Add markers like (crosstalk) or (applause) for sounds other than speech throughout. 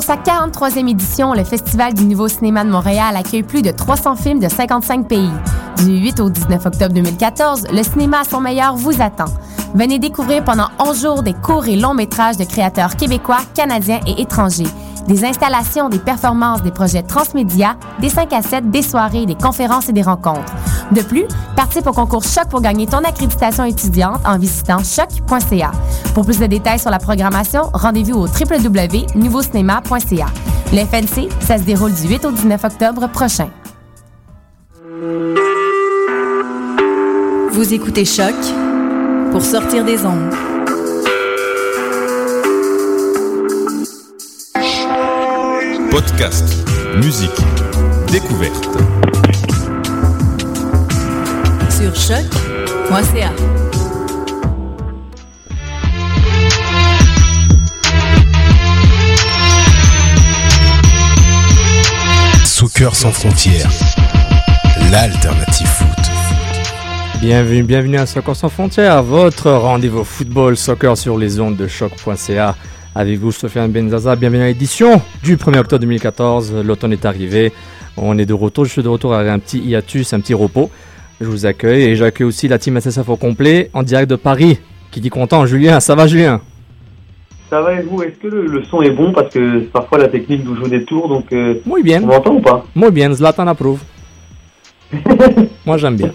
Pour sa 43e édition, le Festival du Nouveau Cinéma de Montréal accueille plus de 300 films de 55 pays. Du 8 au 19 octobre 2014, le cinéma à son meilleur vous attend. Venez découvrir pendant 11 jours des courts et longs métrages de créateurs québécois, canadiens et étrangers. Des installations, des performances, des projets transmédia, des 5 à 7, des soirées, des conférences et des rencontres. De plus, participe au concours Choc pour gagner ton accréditation étudiante en visitant choc.ca. Pour plus de détails sur la programmation, rendez-vous au www.nouveaucinéma.ca. Le FNC, ça se déroule du 8 au 19 octobre prochain. Vous écoutez Choc pour sortir des ondes. Podcast, musique, découverte. Sur choc.ca. Soccer sans frontières, l'alternative foot. Bienvenue, bienvenue à Soccer sans frontières, votre rendez-vous football soccer sur les ondes de choc.ca. Avec vous, Sofiane Benzaza, bienvenue à l'édition du 1er octobre 2014. L'automne est arrivé, on est de retour, je suis de retour avec un petit hiatus, un petit repos. Je vous accueille et j'accueille aussi la team SSF au complet en direct de Paris. Qui dit content, Julien, ça va Julien? Ça va et vous? Est-ce que le, le son est bon? Parce que parfois la technique nous joue des tours, donc euh, Muy bien, on m'entend ou pas? Muy bien, Zlatan approuve. (laughs) Moi j'aime bien.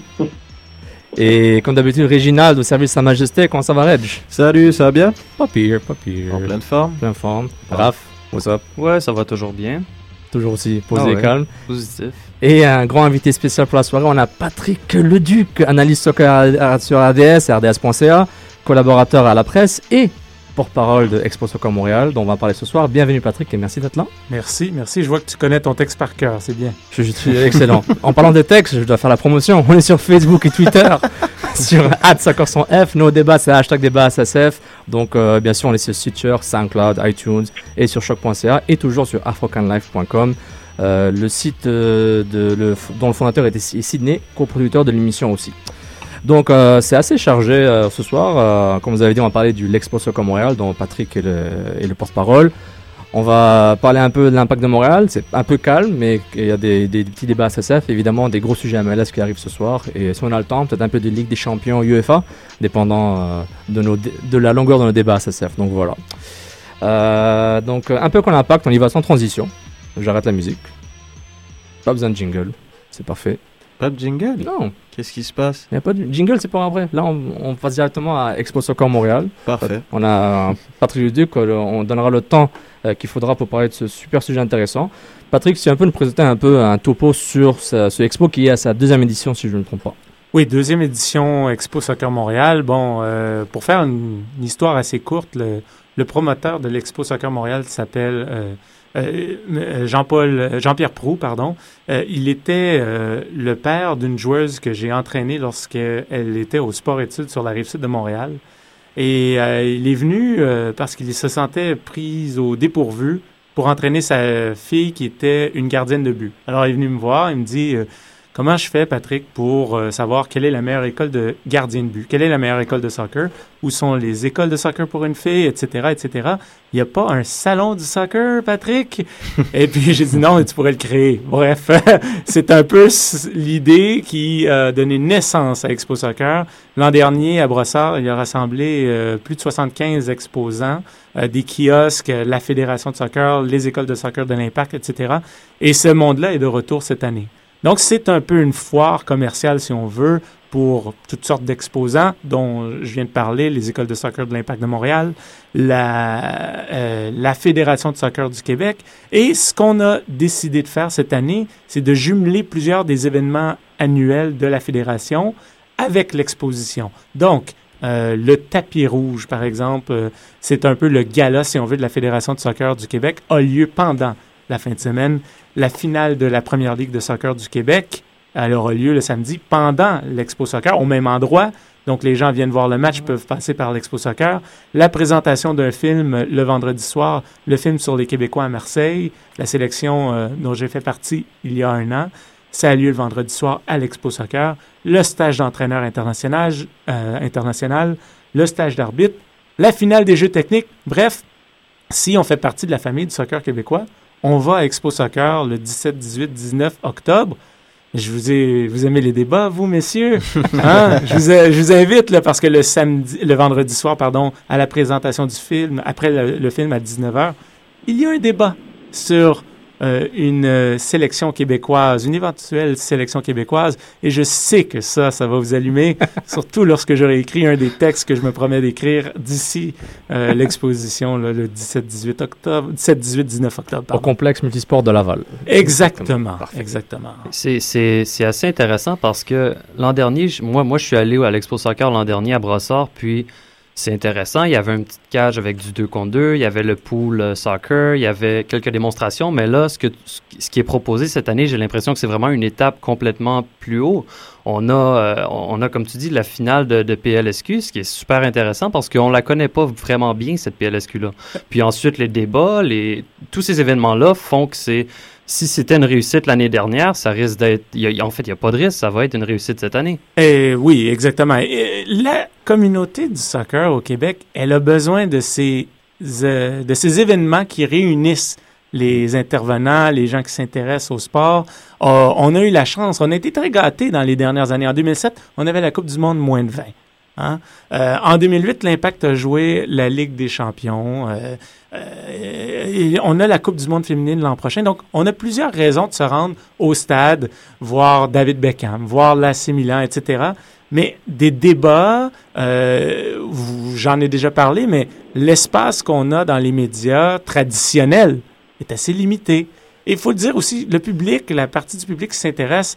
Et comme d'habitude, Réginald au service de Sa Majesté, comment ça va Reg? Salut, ça va bien? Pas pire, pas pire. En pleine forme? Plein forme. Raph, what's up? Ouais, ça va toujours bien. Toujours aussi posé Ah et ouais. calme. Positif. Et un grand invité spécial pour la soirée, on a Patrick Leduc, analyste soccer sur ADS, rds.ca, collaborateur à la presse et porte-parole de Expo Soccer Montréal, dont on va parler ce soir. Bienvenue Patrick et merci d'être là. Merci, merci. Je vois que tu connais ton texte par cœur, c'est bien. Je, je suis excellent. en parlant de texte, je dois faire la promotion. On est sur Facebook et Twitter, (laughs) sur @soccer100f. Nos débats, c'est hashtag débat SSF. Donc, euh, bien sûr, on est sur Stitcher, SoundCloud, iTunes et sur choc.ca et toujours sur afrocanlife.com. Euh, le site euh, dont le fondateur était Sydney, coproducteur de l'émission aussi. Donc euh, c'est assez chargé ce soir. Comme vous avez dit, on va parler du l'Expo Soccer Montréal, dont Patrick est le, porte-parole. On va parler un peu de l'impact de Montréal. C'est un peu calme, mais il y a des, petits débats SSF, évidemment, des gros sujets MLS qui arrivent ce soir. Et si on a le temps, peut-être un peu de Ligue des Champions UEFA, dépendant de, la longueur de nos débats SSF. Donc voilà. Donc un peu qu'on l'impact, on y va sans transition. J'arrête la musique. Pas besoin de jingle. C'est parfait. Pas de jingle? Non, Qu'est-ce qui se passe? Il n'y a pas de jingle, c'est pour après. Là, on, on passe directement à Expo Soccer Montréal. Parfait. On a un Patrick Leduc, euh, on donnera le temps euh, qu'il faudra pour parler de ce super sujet intéressant. Patrick, si tu un peu nous présenter un peu un topo sur ce, ce expo qui est à sa deuxième édition, si je ne me trompe pas. Oui, deuxième édition Expo Soccer Montréal. Bon, euh, pour faire une, une histoire assez courte, le, le promoteur de l'Expo Soccer Montréal s'appelle euh, Jean-Paul, euh, Jean-Pierre Prou, pardon. Euh, il était euh, le père d'une joueuse que j'ai entraînée lorsqu'elle était au sport-études sur la rive sud de Montréal. Et euh, il est venu euh, parce qu'il se sentait pris au dépourvu pour entraîner sa fille qui était une gardienne de but. Alors il est venu me voir, il me dit euh, Comment je fais, Patrick, pour euh, savoir quelle est la meilleure école de gardien de but? Quelle est la meilleure école de soccer? Où sont les écoles de soccer pour une fille, etc., etc. Il n'y a pas un salon du soccer, Patrick? (laughs) Et puis j'ai dit non, tu pourrais le créer. Bref, (laughs) c'est un peu l'idée qui a donné naissance à Expo Soccer. L'an dernier, à Brossard, il a rassemblé euh, plus de 75 exposants, euh, des kiosques, euh, la Fédération de soccer, les écoles de soccer de l'Impact, etc. Et ce monde-là est de retour cette année. Donc, c'est un peu une foire commerciale, si on veut, pour toutes sortes d'exposants dont je viens de parler, les écoles de soccer de l'Impact de Montréal, la, euh, Fédération de soccer du Québec. Et ce qu'on a décidé de faire cette année, c'est de jumeler plusieurs des événements annuels de la Fédération avec l'exposition. Donc, euh, le tapis rouge, par exemple, euh, c'est un peu le gala, si on veut, de la Fédération de soccer du Québec, a lieu pendant la fin de semaine, la finale de la Première Ligue de soccer du Québec. Elle aura lieu le samedi pendant l'Expo Soccer, au même endroit. Donc, les gens viennent voir le match, peuvent passer par l'Expo Soccer. La présentation d'un film le vendredi soir, le film sur les Québécois à Marseille, la sélection euh, dont j'ai fait partie il y a un an. Ça a lieu le vendredi soir à l'Expo Soccer. Le stage d'entraîneur international, euh, international, le stage d'arbitre, la finale des Jeux techniques. Bref, si on fait partie de la famille du soccer québécois, on va à Expo Soccer le 17, 18, 19 octobre. Je vous ai, vous aimez les débats, vous, messieurs? (laughs) Hein? Je, vous, je, vous, invite, là, parce que le samedi, le vendredi soir, pardon, à la présentation du film, après le, le film à 19h, il y a un débat sur euh, une euh, sélection québécoise, une éventuelle sélection québécoise, et je sais que ça, ça va vous allumer, (laughs) surtout lorsque j'aurai écrit un des textes que je me promets d'écrire d'ici euh, (laughs) l'exposition le 17-18 octobre, 17-18-19 octobre. Pardon. Au complexe multisport de Laval. Exactement, exactement. C'est assez intéressant parce que l'an dernier, moi, moi, je suis allé à l'Expo Soccer l'an dernier à Brossard, puis c'est intéressant. Il y avait une petite cage avec du 2 contre 2, il y avait le pool euh, soccer, il y avait quelques démonstrations, mais là, ce, que, ce qui est proposé cette année, j'ai l'impression que c'est vraiment une étape complètement plus haut. On a, euh, on a, comme tu dis, la finale de, de, PLSQ, ce qui est super intéressant parce qu'on la connaît pas vraiment bien, cette PLSQ-là. Puis ensuite, les débats, les, tous ces événements-là font que c'est si c'était une réussite l'année dernière, ça risque d'être. En fait, il n'y a pas de risque, ça va être une réussite cette année. Et oui, exactement. Et la communauté du soccer au Québec, elle a besoin de ces, euh, de ces événements qui réunissent les intervenants, les gens qui s'intéressent au sport. Euh, on a eu la chance, on a été très gâtés dans les dernières années. En 2007, on avait la Coupe du Monde moins de 20. Hein? Euh, en 2008, l'Impact a joué la Ligue des champions. Euh, euh, on a la Coupe du monde féminine l'an prochain. Donc, on a plusieurs raisons de se rendre au stade, voir David Beckham, voir l'AC Milan, etc. Mais des débats, j'en ai déjà parlé, mais l'espace qu'on a dans les médias traditionnels est assez limité. Et il faut dire aussi, le public, la partie du public s'intéresse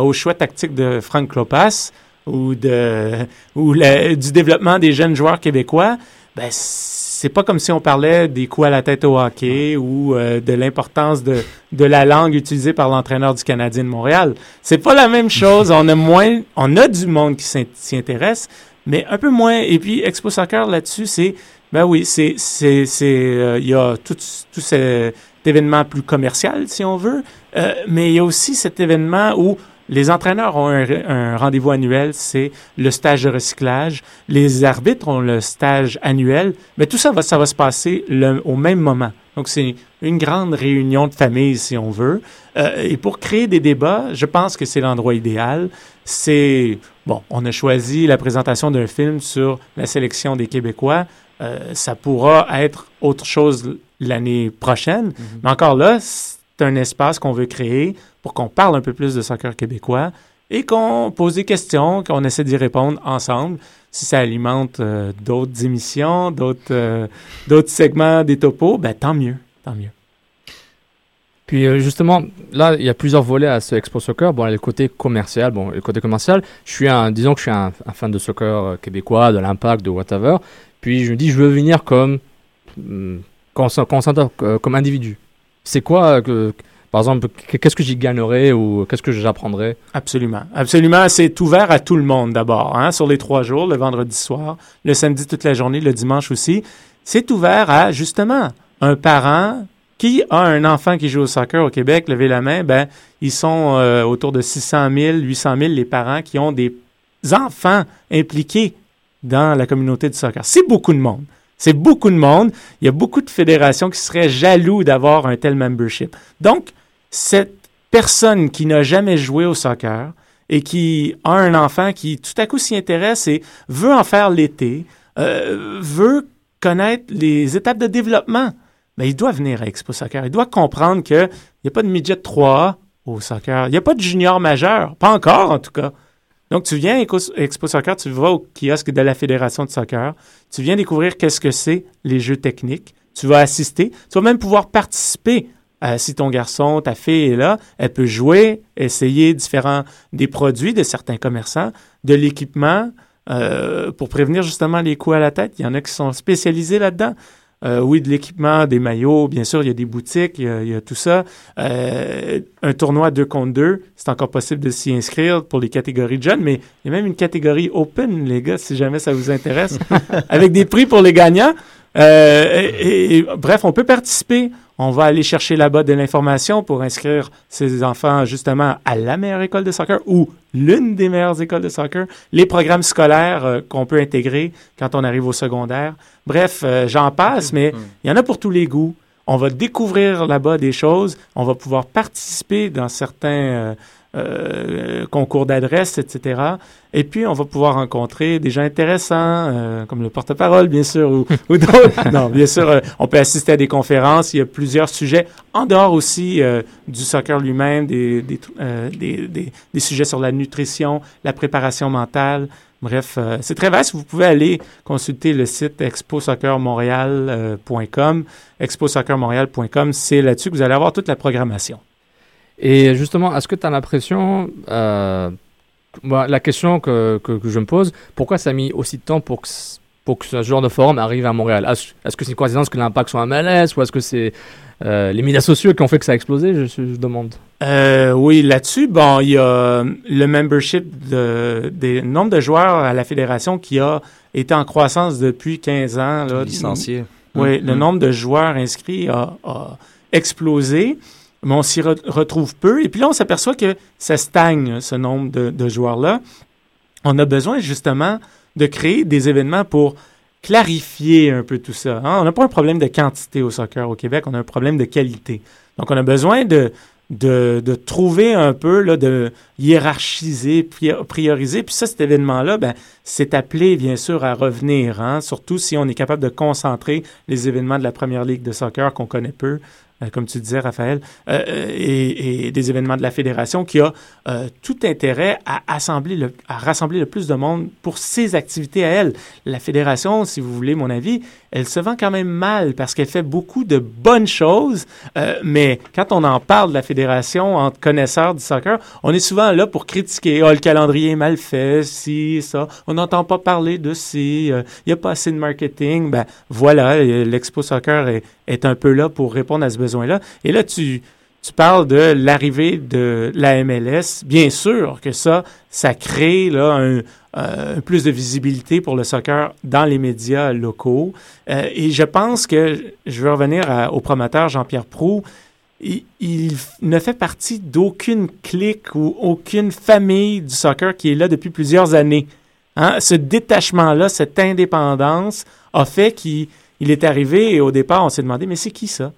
au choix tactique de Frank Klopas, ou de ou du développement des jeunes joueurs québécois, ben c'est pas comme si on parlait des coups à la tête au hockey ou euh, de l'importance de, de la langue utilisée par l'entraîneur du Canadien de Montréal. C'est pas la même chose. (laughs) On a moins, on a du monde qui s'y intéresse, mais un peu moins. Et puis Expo Soccer là-dessus, c'est ben oui, c'est c'est c'est euh, il y a tout tout cet événement plus commercial si on veut, euh, mais il y a aussi cet événement où les entraîneurs ont un, rendez-vous annuel, c'est le stage de recyclage. Les arbitres ont le stage annuel, mais tout ça va, ça va se passer au même moment. Donc c'est une grande réunion de famille, si on veut. Euh, et pour créer des débats, je pense que c'est l'endroit idéal. C'est bon, on a choisi la présentation d'un film sur la sélection des Québécois. Euh, ça pourra être autre chose l'année prochaine, mm-hmm. mais encore là, c'est un espace qu'on veut créer pour qu'on parle un peu plus de soccer québécois et qu'on pose des questions, qu'on essaie d'y répondre ensemble. Si ça alimente euh, d'autres émissions, d'autres euh, d'autres segments des topos, ben tant mieux, tant mieux. Puis euh, justement, là, il y a plusieurs volets à ce Expo Soccer. Bon, le côté commercial, bon, le côté commercial, je suis un, disons que je suis un, fan de soccer québécois, de l'impact, de whatever. Puis je me dis, je veux venir comme, hum, comme individu c'est quoi que par exemple, qu'est-ce que j'y gagnerais ou qu'est-ce que j'apprendrais? Absolument. Absolument. C'est ouvert à tout le monde d'abord, hein, sur les trois jours, le vendredi soir, le samedi toute la journée, le dimanche aussi. C'est ouvert à, justement, un parent qui a un enfant qui joue au soccer au Québec, levez la main, ben, ils sont euh, autour de 600 000, 800 000 les parents qui ont des enfants impliqués dans la communauté du soccer. C'est beaucoup de monde. C'est beaucoup de monde. Il y a beaucoup de fédérations qui seraient jaloux d'avoir un tel membership. Donc, cette personne qui n'a jamais joué au soccer et qui a un enfant qui tout à coup s'y intéresse et veut en faire l'été, euh, veut connaître les étapes de développement, mais il doit venir à Expo Soccer. Il doit comprendre qu'il n'y a pas de midget 3A au soccer. Il n'y a pas de junior majeur. Pas encore, en tout cas. Donc, tu viens à Expo Soccer, tu vas au kiosque de la Fédération de soccer, tu viens découvrir qu'est-ce que c'est les jeux techniques, tu vas assister, tu vas même pouvoir participer. Euh, si ton garçon, ta fille est là, elle peut jouer, essayer différents des produits de certains commerçants, de l'équipement euh, pour prévenir justement les coups à la tête. Il y en a qui sont spécialisés là-dedans. Euh, oui, de l'équipement, des maillots, bien sûr, il y a des boutiques, il y a, il y a tout ça. Un tournoi 2 contre 2, c'est encore possible de s'y inscrire pour les catégories de jeunes, mais il y a même une catégorie open, les gars, si jamais ça vous intéresse, (laughs) avec des prix pour les gagnants. Et, et- bref, on peut participer. On va aller chercher là-bas de l'information pour inscrire ses enfants justement à la meilleure école de soccer ou l'une des meilleures écoles de soccer, les programmes scolaires euh, qu'on peut intégrer quand on arrive au secondaire. Bref, euh, j'en passe, mais il y en a pour tous les goûts. On va découvrir là-bas des choses. On va pouvoir participer dans certains euh, concours d'adresse, etc. Et puis, on va pouvoir rencontrer des gens intéressants, euh, comme le porte-parole, bien sûr, ou, (laughs) ou d'autres. non, bien sûr, euh, on peut assister à des conférences. Il y a plusieurs sujets, en dehors aussi euh, du soccer lui-même, des, des, euh, des, des, des sujets sur la nutrition, la préparation mentale. Bref, c'est très vaste. Vous pouvez aller consulter le site exposoccermontréal.com. exposoccermontréal.com, c'est là-dessus que vous allez avoir toute la programmation. Et justement, est-ce que tu as l'impression, euh, moi, la question que, que, que je me pose, pourquoi ça a mis aussi de temps pour que, pour que ce genre de forum arrive à Montréal? Est-ce est-ce que c'est une coïncidence que l'impact soit à MLS ou est-ce que c'est euh, les médias sociaux qui ont fait que ça a explosé? Je, je demande. Euh, oui, là-dessus, bon, il y a le membership de, des nombre de joueurs à la fédération qui a été en croissance depuis 15 ans. Là. Licenciés. Oui, Mm, le mm. nombre de joueurs inscrits a, a explosé, mais on s'y re- retrouve peu. Et puis là, on s'aperçoit que ça stagne, ce nombre de, joueurs-là. On a besoin justement de créer des événements pour clarifier un peu tout ça. hein. On n'a pas un problème de quantité au soccer au Québec, on a un problème de qualité. Donc, on a besoin de, de, trouver un peu, là, de hiérarchiser, pri- prioriser. Puis ça, cet événement-là, ben, c'est appelé, bien sûr, à revenir, hein, surtout si on est capable de concentrer les événements de la Première Ligue de soccer qu'on connaît peu, comme tu disais, Raphaël, euh, euh, et, des événements de la Fédération qui a euh, tout intérêt à, assembler le, à rassembler le plus de monde pour ses activités à elle. La Fédération, si vous voulez mon avis, elle se vend quand même mal parce qu'elle fait beaucoup de bonnes choses, euh, mais quand on en parle de la Fédération entre connaisseurs du soccer, on est souvent là pour critiquer, oh, le calendrier est mal fait, si, ça, on n'entend pas parler de si, euh, il n'y a pas assez de marketing, ben voilà, euh, l'Expo Soccer est, est un peu là pour répondre à ce besoin-là. Et là, tu, tu parles de l'arrivée de la MLS. Bien sûr que ça, ça crée là, un, euh, plus de visibilité pour le soccer dans les médias locaux. Euh, et je pense que, je veux revenir au promoteur Jean-Pierre Prou, il, ne fait partie d'aucune clique ou aucune famille du soccer qui est là depuis plusieurs années. Hein? Ce détachement-là, cette indépendance a fait qu'il il est arrivé et au départ, on s'est demandé, mais c'est qui ça?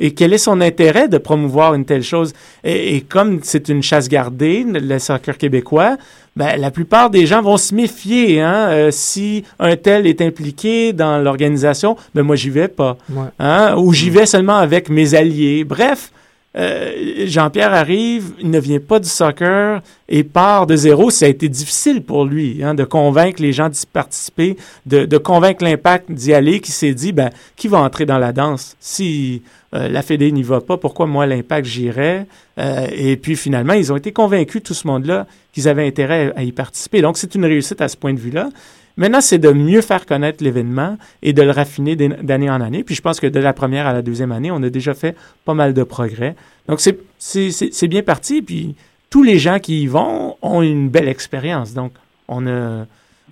Et quel est son intérêt de promouvoir une telle chose? Et, et comme c'est une chasse gardée, le soccer québécois, ben, la plupart des gens vont se méfier. Hein? Euh, si un tel est impliqué dans l'organisation, ben moi, j'y vais pas. Ouais. Hein? Ou j'y vais seulement avec mes alliés. Bref, euh, Jean-Pierre arrive, il ne vient pas du soccer et part de zéro. Ça a été difficile pour lui hein, de convaincre les gens d'y participer, de, convaincre l'impact d'y aller, qui s'est dit, ben, qui va entrer dans la danse? Si euh, la Fédé n'y va pas, pourquoi moi, l'impact, j'irais? Euh, et puis finalement, ils ont été convaincus, tout ce monde-là, qu'ils avaient intérêt à y participer. Donc, c'est une réussite à ce point de vue-là. Maintenant, c'est de mieux faire connaître l'événement et de le raffiner d'an- d'année en année. Puis je pense que de la première à la deuxième année, on a déjà fait pas mal de progrès. Donc c'est- bien parti. Puis tous les gens qui y vont ont une belle expérience. Donc on a,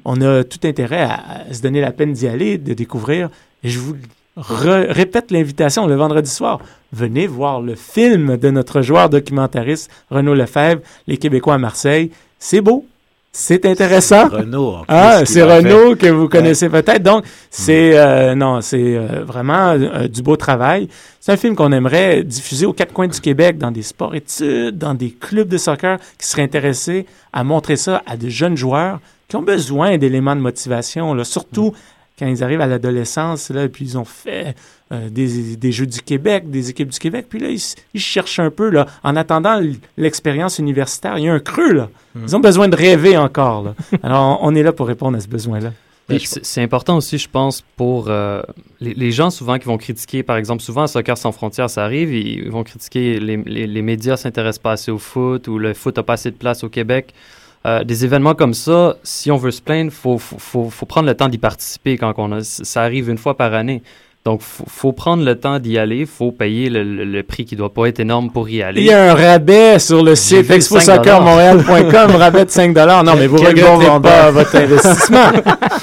on a tout intérêt à, se donner la peine d'y aller, de découvrir. Et je vous répète l'invitation le vendredi soir. Venez voir le film de notre joueur documentariste Renaud Lefebvre, Les Québécois à Marseille. C'est beau. C'est intéressant. Renaud, en plus, Ah, c'est fait. que vous connaissez peut-être. Donc, c'est euh, non, c'est euh, vraiment euh, du beau travail. C'est un film qu'on aimerait diffuser aux quatre coins du Québec, dans des sports-études, dans des clubs de soccer qui seraient intéressés à montrer ça à de jeunes joueurs qui ont besoin d'éléments de motivation, là, surtout quand ils arrivent à l'adolescence, là, et puis ils ont fait euh, des, des Jeux du Québec, des équipes du Québec, puis là, ils, cherchent un peu, là, en attendant l'expérience universitaire, il y a un creux, là. Ils ont besoin de rêver encore, là. (laughs) Alors, on on est là pour répondre à ce besoin-là. Puis C'est c'est important aussi, je pense, pour euh, les, les gens souvent qui vont critiquer, par exemple, souvent à Soccer sans frontières, ça arrive, ils vont critiquer les, les, les médias s'intéressent pas assez au foot ou le foot n'a pas assez de place au Québec. Euh, des événements comme ça, si on veut se plaindre, faut, faut, faut, faut prendre le temps d'y participer quand on a, ça arrive une fois par année. Donc, faut, faut prendre le temps d'y aller. faut payer le, le- le prix qui doit pas être énorme pour y aller. Il y a un rabais sur le site vu 5 exposoccermontréal.com, rabais de 5 Non, mais vous Quel bon regretterez pas votre investissement.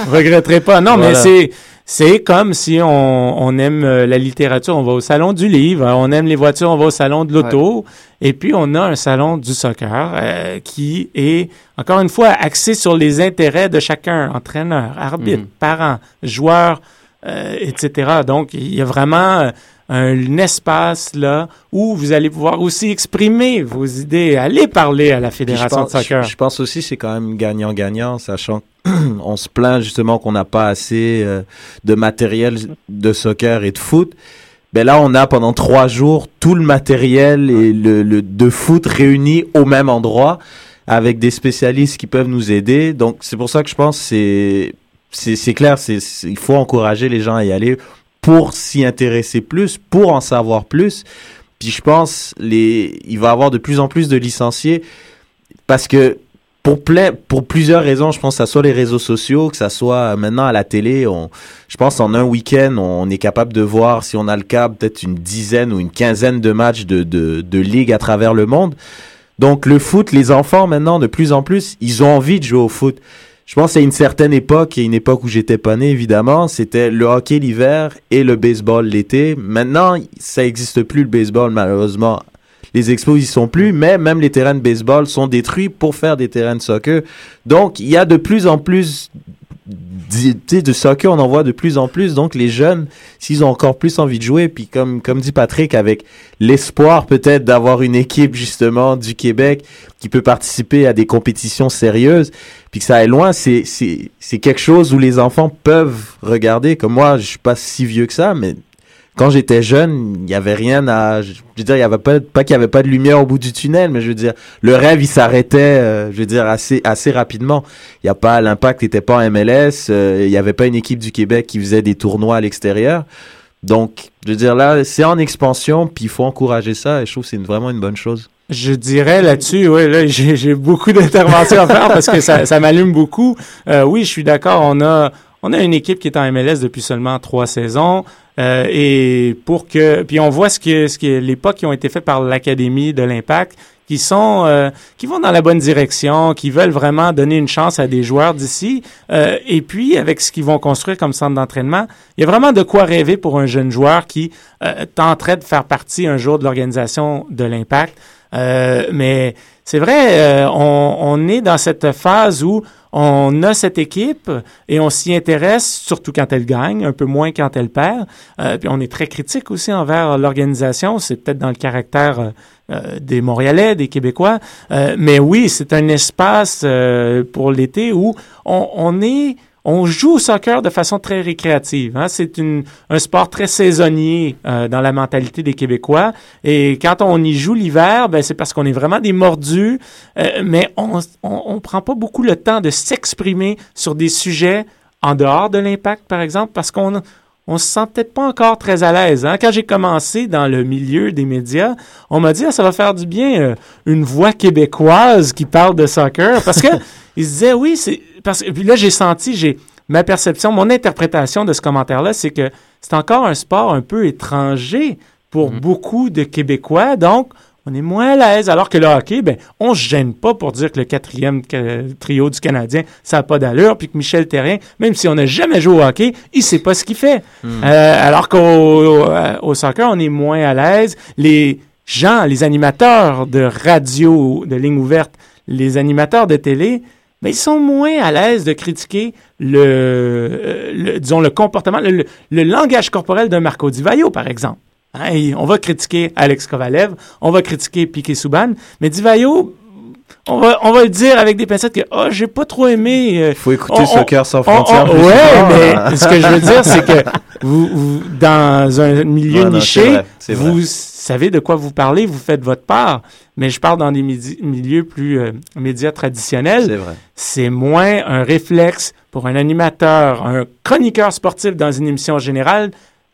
vous regretterez pas. Non, mais c'est c'est comme si on, on aime euh, la littérature, on va au salon du livre, on aime les voitures, on va au salon de l'auto, et puis on a un salon du soccer euh, qui est encore une fois axé sur les intérêts de chacun, entraîneur, arbitre, Mhm. parents, joueurs, euh, etc. Donc il y a vraiment euh, un espace là où vous allez pouvoir aussi exprimer vos idées, aller parler à la fédération pense, de soccer. je- je pense aussi que c'est quand même gagnant-gagnant, sachant qu'on se plaint justement qu'on n'a pas assez euh, de matériel de soccer et de foot. Ben là, on a pendant trois jours tout le matériel et le, le- de foot réunis au même endroit avec des spécialistes qui peuvent nous aider. Donc, c'est pour ça que je pense que c'est c'est clair, c'est il faut encourager les gens à y aller pour s'y intéresser plus, pour en savoir plus. Puis je pense les il va y avoir de plus en plus de licenciés parce que pour plusieurs raisons, je pense que ça soit les réseaux sociaux, que ça soit euh, maintenant à la télé, je pense en un week-end, on est capable de voir si on a le câble peut-être une dizaine ou une quinzaine de matchs de de de ligue à travers le monde. Donc le foot, les enfants maintenant de plus en plus, ils ont envie de jouer au foot. Je pense à une certaine époque, et une époque où j'étais pas né évidemment, c'était le hockey l'hiver et le baseball l'été. Maintenant, ça existe plus le baseball malheureusement. Les expos y sont plus, mais même les terrains de baseball sont détruits pour faire des terrains de soccer. Donc, il y a de plus en plus de soccer, on en voit de plus en plus. Donc, les jeunes, s'ils ont encore plus envie de jouer, puis comme, comme dit Patrick, avec l'espoir peut-être d'avoir une équipe justement du Québec qui peut participer à des compétitions sérieuses, puis que ça aille loin, c'est, c'est, c'est quelque chose où les enfants peuvent regarder. Comme moi, je suis pas si vieux que ça, mais quand j'étais jeune, il y avait rien à, je veux dire, il y avait pas, pas qu'il y avait pas de lumière au bout du tunnel, mais je veux dire, le rêve, il s'arrêtait, euh, je veux dire, assez, assez rapidement. Il y a pas, l'impact n'était pas en MLS, euh, il y avait pas une équipe du Québec qui faisait des tournois à l'extérieur. Donc, je veux dire, là, c'est en expansion, puis il faut encourager ça, et je trouve que c'est vraiment une bonne chose. Je dirais là-dessus, oui, là, j'ai j'ai beaucoup d'interventions à faire parce que ça, ça m'allume beaucoup. Euh, oui, je suis d'accord. On a, on a une équipe qui est en MLS depuis seulement trois saisons. euh, et pour que, puis on voit ce que, ce que les pas qui ont été faits par l'académie de l'Impact, qui sont, euh, qui vont dans la bonne direction, qui veulent vraiment donner une chance à des joueurs d'ici. Euh, et puis avec ce qu'ils vont construire comme centre d'entraînement, il y a vraiment de quoi rêver pour un jeune joueur qui tenterait de faire partie un jour de l'organisation de l'Impact. Euh, mais c'est vrai, euh, on, est dans cette phase où on a cette équipe et on s'y intéresse, surtout quand elle gagne, un peu moins quand elle perd. Euh, puis on est très critique aussi envers l'organisation. C'est peut-être dans le caractère des Montréalais, des Québécois. Mais oui, c'est un espace pour l'été où on est on joue au soccer de façon très récréative. Hein. C'est un sport très saisonnier euh, dans la mentalité des Québécois. Et quand on y joue l'hiver, ben, c'est parce qu'on est vraiment des mordus, euh, mais on, on, on prend pas beaucoup le temps de s'exprimer sur des sujets en dehors de l'impact, par exemple, parce qu'on on se sent peut-être pas encore très à l'aise. Hein? Quand j'ai commencé dans le milieu des médias, on m'a dit ah, ça va faire du bien euh, une voix québécoise qui parle de soccer parce que (laughs) ils se disaient oui c'est parce que puis là j'ai senti j'ai ma perception mon interprétation de ce commentaire là c'est que c'est encore un sport un peu étranger pour beaucoup de Québécois donc on est moins à l'aise. Alors que le hockey, ben, on se gêne pas pour dire que le quatrième trio du Canadien, ça n'a pas d'allure, puis que Michel Terrien, même si on n'a jamais joué au hockey, il sait pas ce qu'il fait. Hmm. Euh, alors qu'au au, au soccer, on est moins à l'aise. Les gens, les animateurs de radio, de ligne ouverte, les animateurs de télé, ben, ils sont moins à l'aise de critiquer le, euh, disons, le comportement, le, langage corporel d'un Marco Di Vaio, par exemple. Hein, on va critiquer Alex Kovalev, on va critiquer Piquet Souban, mais Di Vaio, on va, on va le dire avec des pincettes que oh, j'ai pas trop aimé. Il faut écouter Soccer sans frontières souvent. mais ce que je veux dire, c'est que (laughs) vous, vous- dans un milieu Ouais, niché, vrai. vous savez de quoi vous parlez, vous faites votre part. Mais je parle dans des milieux plus euh, médias traditionnels. C'est vrai. C'est moins un réflexe pour un animateur, un chroniqueur sportif dans une émission générale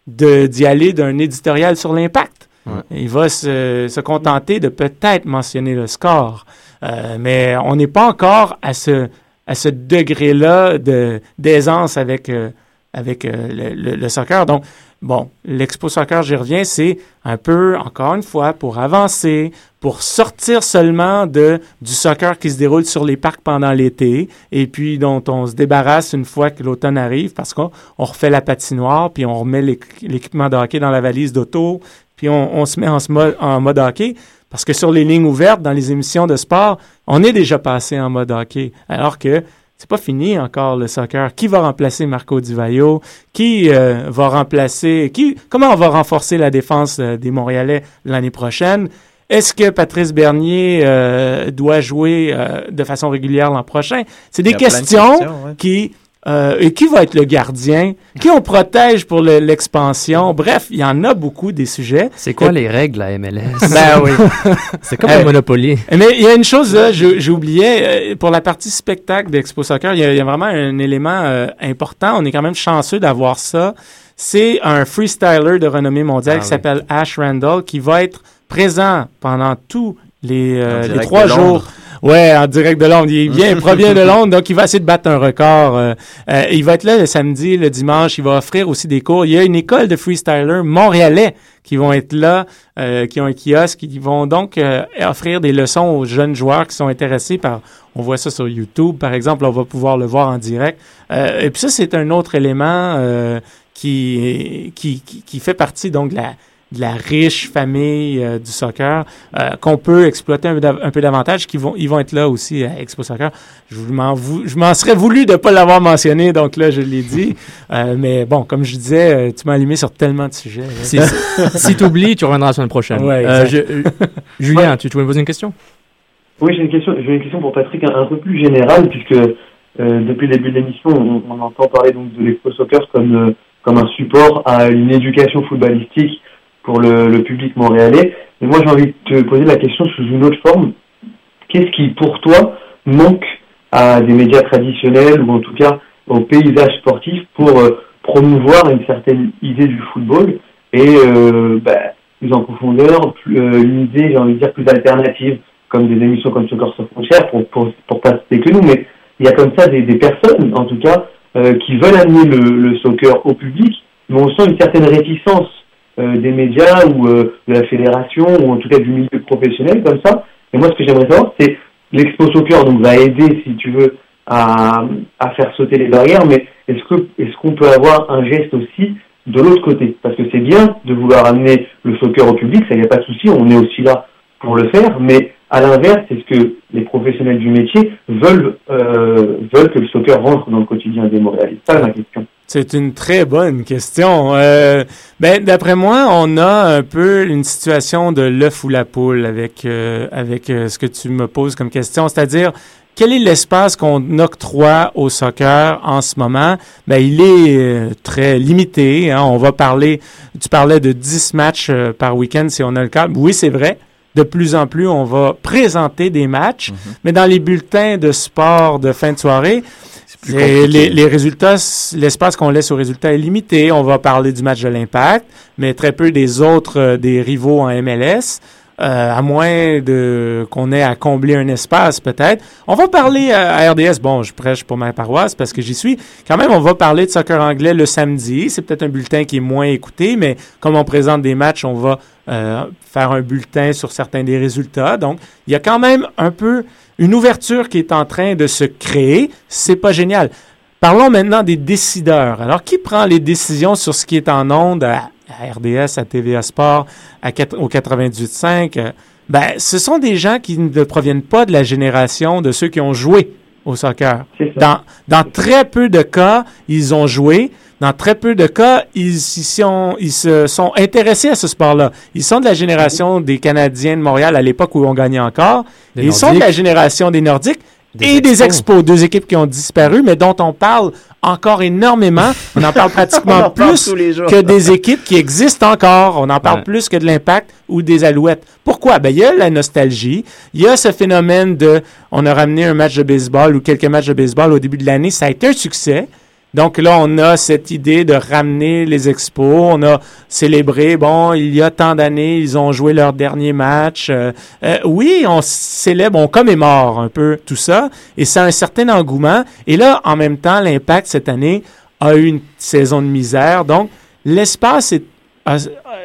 d'y aller d'un éditorial sur l'impact. Il va se, se contenter de peut-être mentionner le score. Euh, mais on n'est pas encore à ce, à ce degré-là de, d'aisance avec euh, avec euh, le, le- soccer. Donc, bon, l'Expo Soccer, j'y reviens, c'est un peu, encore une fois, pour avancer, pour sortir seulement de du soccer qui se déroule sur les parcs pendant l'été et puis dont on se débarrasse une fois que l'automne arrive parce qu'on on refait la patinoire puis on remet l'équ- l'équipement de hockey dans la valise d'auto puis on, on se met en, en mode hockey parce que sur les lignes ouvertes dans les émissions de sport, on est déjà passé en mode hockey alors que c'est pas fini encore le soccer. Qui va remplacer Marco Di Vaio? Qui euh, va remplacer qui comment on va renforcer la défense euh, des Montréalais l'année prochaine? Est-ce que Patrice Bernier euh, doit jouer euh, de façon régulière l'an prochain? C'est des de questions, questions, ouais. qui euh, et qui va être le gardien? Qui on protège pour le- l'expansion? Bref, il y en a beaucoup des sujets. C'est quoi les règles à MLS? ben oui. (laughs) C'est comme Euh, le Monopoly. Mais il y a une chose, j'ai oublié, euh, pour la partie spectacle d'Expo Soccer, il y, a- il y a vraiment un élément euh, important. On est quand même chanceux d'avoir ça. C'est un freestyler de renommée mondiale Ah qui oui. s'appelle Ash Randall qui va être présent pendant tous les, les trois jours. Ouais, en direct de Londres. Il vient, il (laughs) provient de Londres, donc il va essayer de battre un record. euh, euh, il va être là le samedi, le dimanche. Il va offrir aussi des cours. Il y a une école de freestyler montréalais qui vont être là, euh, qui ont un kiosque, qui vont donc euh, offrir des leçons aux jeunes joueurs qui sont intéressés par. On voit ça sur YouTube, par exemple. On va pouvoir le voir en direct. Euh, et puis ça, c'est un autre élément euh, qui, qui, qui, qui fait partie donc de la, de la riche famille euh, du soccer euh, qu'on peut exploiter un, un peu davantage, qui vont, ils vont être là aussi à Expo Soccer. Je m'en, vou- je m'en serais voulu de ne pas l'avoir mentionné, donc là, je l'ai dit. Euh, mais bon, comme je disais, euh, tu m'as allumé sur tellement de sujets. Si, si tu oublies, tu reviendras la semaine prochaine. Ouais, Euh, exact. je- euh, Julien, tu, tu voulais me poser une question? Oui, j'ai une question, j'ai une question pour Patrick un, un peu plus générale, puisque euh, depuis le début de l'émission, on, on entend parler donc de l'Expo Soccer comme, euh, comme un support à une éducation footballistique pour le, le public montréalais. Et moi, j'ai envie de te poser la question sous une autre forme. Qu'est-ce qui, pour toi, manque à des médias traditionnels ou en tout cas au paysage sportif pour euh, promouvoir une certaine idée du football et euh, bah, plus en profondeur, plus, euh, une idée, j'ai envie de dire, plus alternative, comme des émissions comme Soccer sans frontières, pour, pour, pour pas citer que nous, mais il y a comme ça des, des personnes, en tout cas, euh, qui veulent amener le, le soccer au public, mais on sent une certaine réticence des médias ou euh, de la fédération, ou en tout cas du milieu professionnel, comme ça. Et moi, ce que j'aimerais savoir, c'est l'Expo Soccer donc, va aider, si tu veux, à, à faire sauter les barrières, mais est-ce que est-ce qu'on peut avoir un geste aussi de l'autre côté? Parce que c'est bien de vouloir amener le soccer au public, ça n'y a pas de souci, on est aussi là pour le faire, mais à l'inverse, est-ce que les professionnels du métier veulent, euh, veulent que le soccer rentre dans le quotidien des Montréalais C'est ça ma question. C'est une très bonne question. Euh, ben, d'après moi, on a un peu une situation de l'œuf ou la poule avec euh, avec ce que tu me poses comme question, c'est-à-dire quel est l'espace qu'on octroie au soccer en ce moment? Ben, il est très limité. hein. On va parler. Tu parlais de 10 matchs par week-end si on a le cas. Oui, c'est vrai. De plus en plus, on va présenter des matchs, mais dans les bulletins de sport de fin de soirée, et les, les résultats, l'espace qu'on laisse aux résultats est limité. On va parler du match de l'Impact, mais très peu des autres, euh, des rivaux en MLS. Euh, à moins de qu'on ait à combler un espace peut-être. On va parler à, à RDS. Bon, je prêche pour ma paroisse parce que j'y suis. Quand même, on va parler de soccer anglais le samedi. C'est peut-être un bulletin qui est moins écouté, mais comme on présente des matchs, on va euh, faire un bulletin sur certains des résultats. Donc, il y a quand même un peu une ouverture qui est en train de se créer. C'est pas génial. Parlons maintenant des décideurs. Alors, qui prend les décisions sur ce qui est en ondes à, à RDS, à TVA Sport, à, quatre- au 98.5? Euh, Ben, ce sont des gens qui ne proviennent pas de la génération de ceux qui ont joué au soccer. Dans, dans très peu de cas, ils ont joué. Dans très peu de cas, ils, ils sont, ils se sont intéressés à ce sport-là. Ils sont de la génération des Canadiens de Montréal à l'époque où on gagnait encore. Des ils sont de la génération des Nordiques Des et des Expos. Deux équipes qui ont disparu, mais dont on parle encore énormément. On en parle (laughs) pratiquement en plus que des équipes qui existent encore. On en parle Ouais. plus que de l'impact ou des alouettes. Pourquoi? Ben, il y a la nostalgie. Il y a ce phénomène de, on a ramené un match de baseball ou quelques matchs de baseball au début de l'année. Ça a été un succès. Donc là, on a cette idée de ramener les expos. On a célébré, bon, il y a tant d'années, ils ont joué leur dernier match. Euh, euh, oui, on célèbre, on commémore un peu tout ça. Et c'est un certain engouement. Et là, en même temps, l'impact cette année a eu une saison de misère. Donc, l'espace est.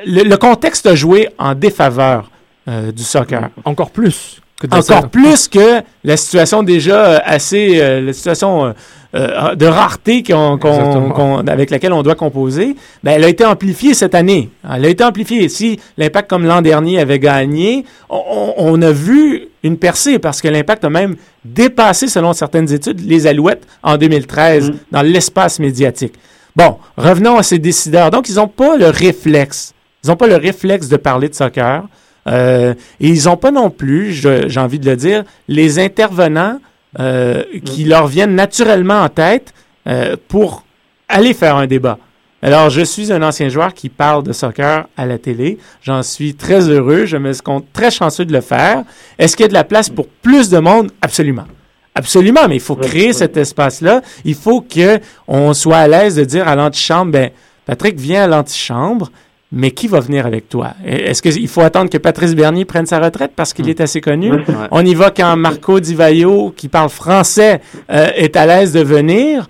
le, contexte a joué en défaveur euh, du soccer. Encore plus Encore plus que la situation déjà euh, assez. euh, la situation euh, de rareté qu'on- qu'on- Exactement. qu'on- avec laquelle on doit composer, ben, elle a été amplifiée cette année. Elle a été amplifiée. Si l'impact, comme l'an dernier, avait gagné, on, a vu une percée parce que l'impact a même dépassé, selon certaines études, les Alouettes en 2013 dans l'espace médiatique. Bon, revenons à ces décideurs. Donc, ils n'ont pas le réflexe. Ils n'ont pas le réflexe de parler de soccer. Euh, et ils n'ont pas non plus, j'ai envie de le dire, les intervenants euh, qui leur viennent naturellement en tête euh, pour aller faire un débat. Alors, je suis un ancien joueur qui parle de soccer à la télé. J'en suis très heureux. Je me compte très chanceux de le faire. Est-ce qu'il y a de la place pour plus de monde? Absolument. Absolument, mais il faut créer cet espace-là. Il faut que on soit à l'aise de dire à l'antichambre, ben, Patrick, viens à l'antichambre, mais qui va venir avec toi? Est-ce qu'il faut attendre que Patrice Bernier prenne sa retraite parce qu'il est assez connu? Ouais. On y va quand Marco Di Vaio, qui parle français, euh, est à l'aise de venir.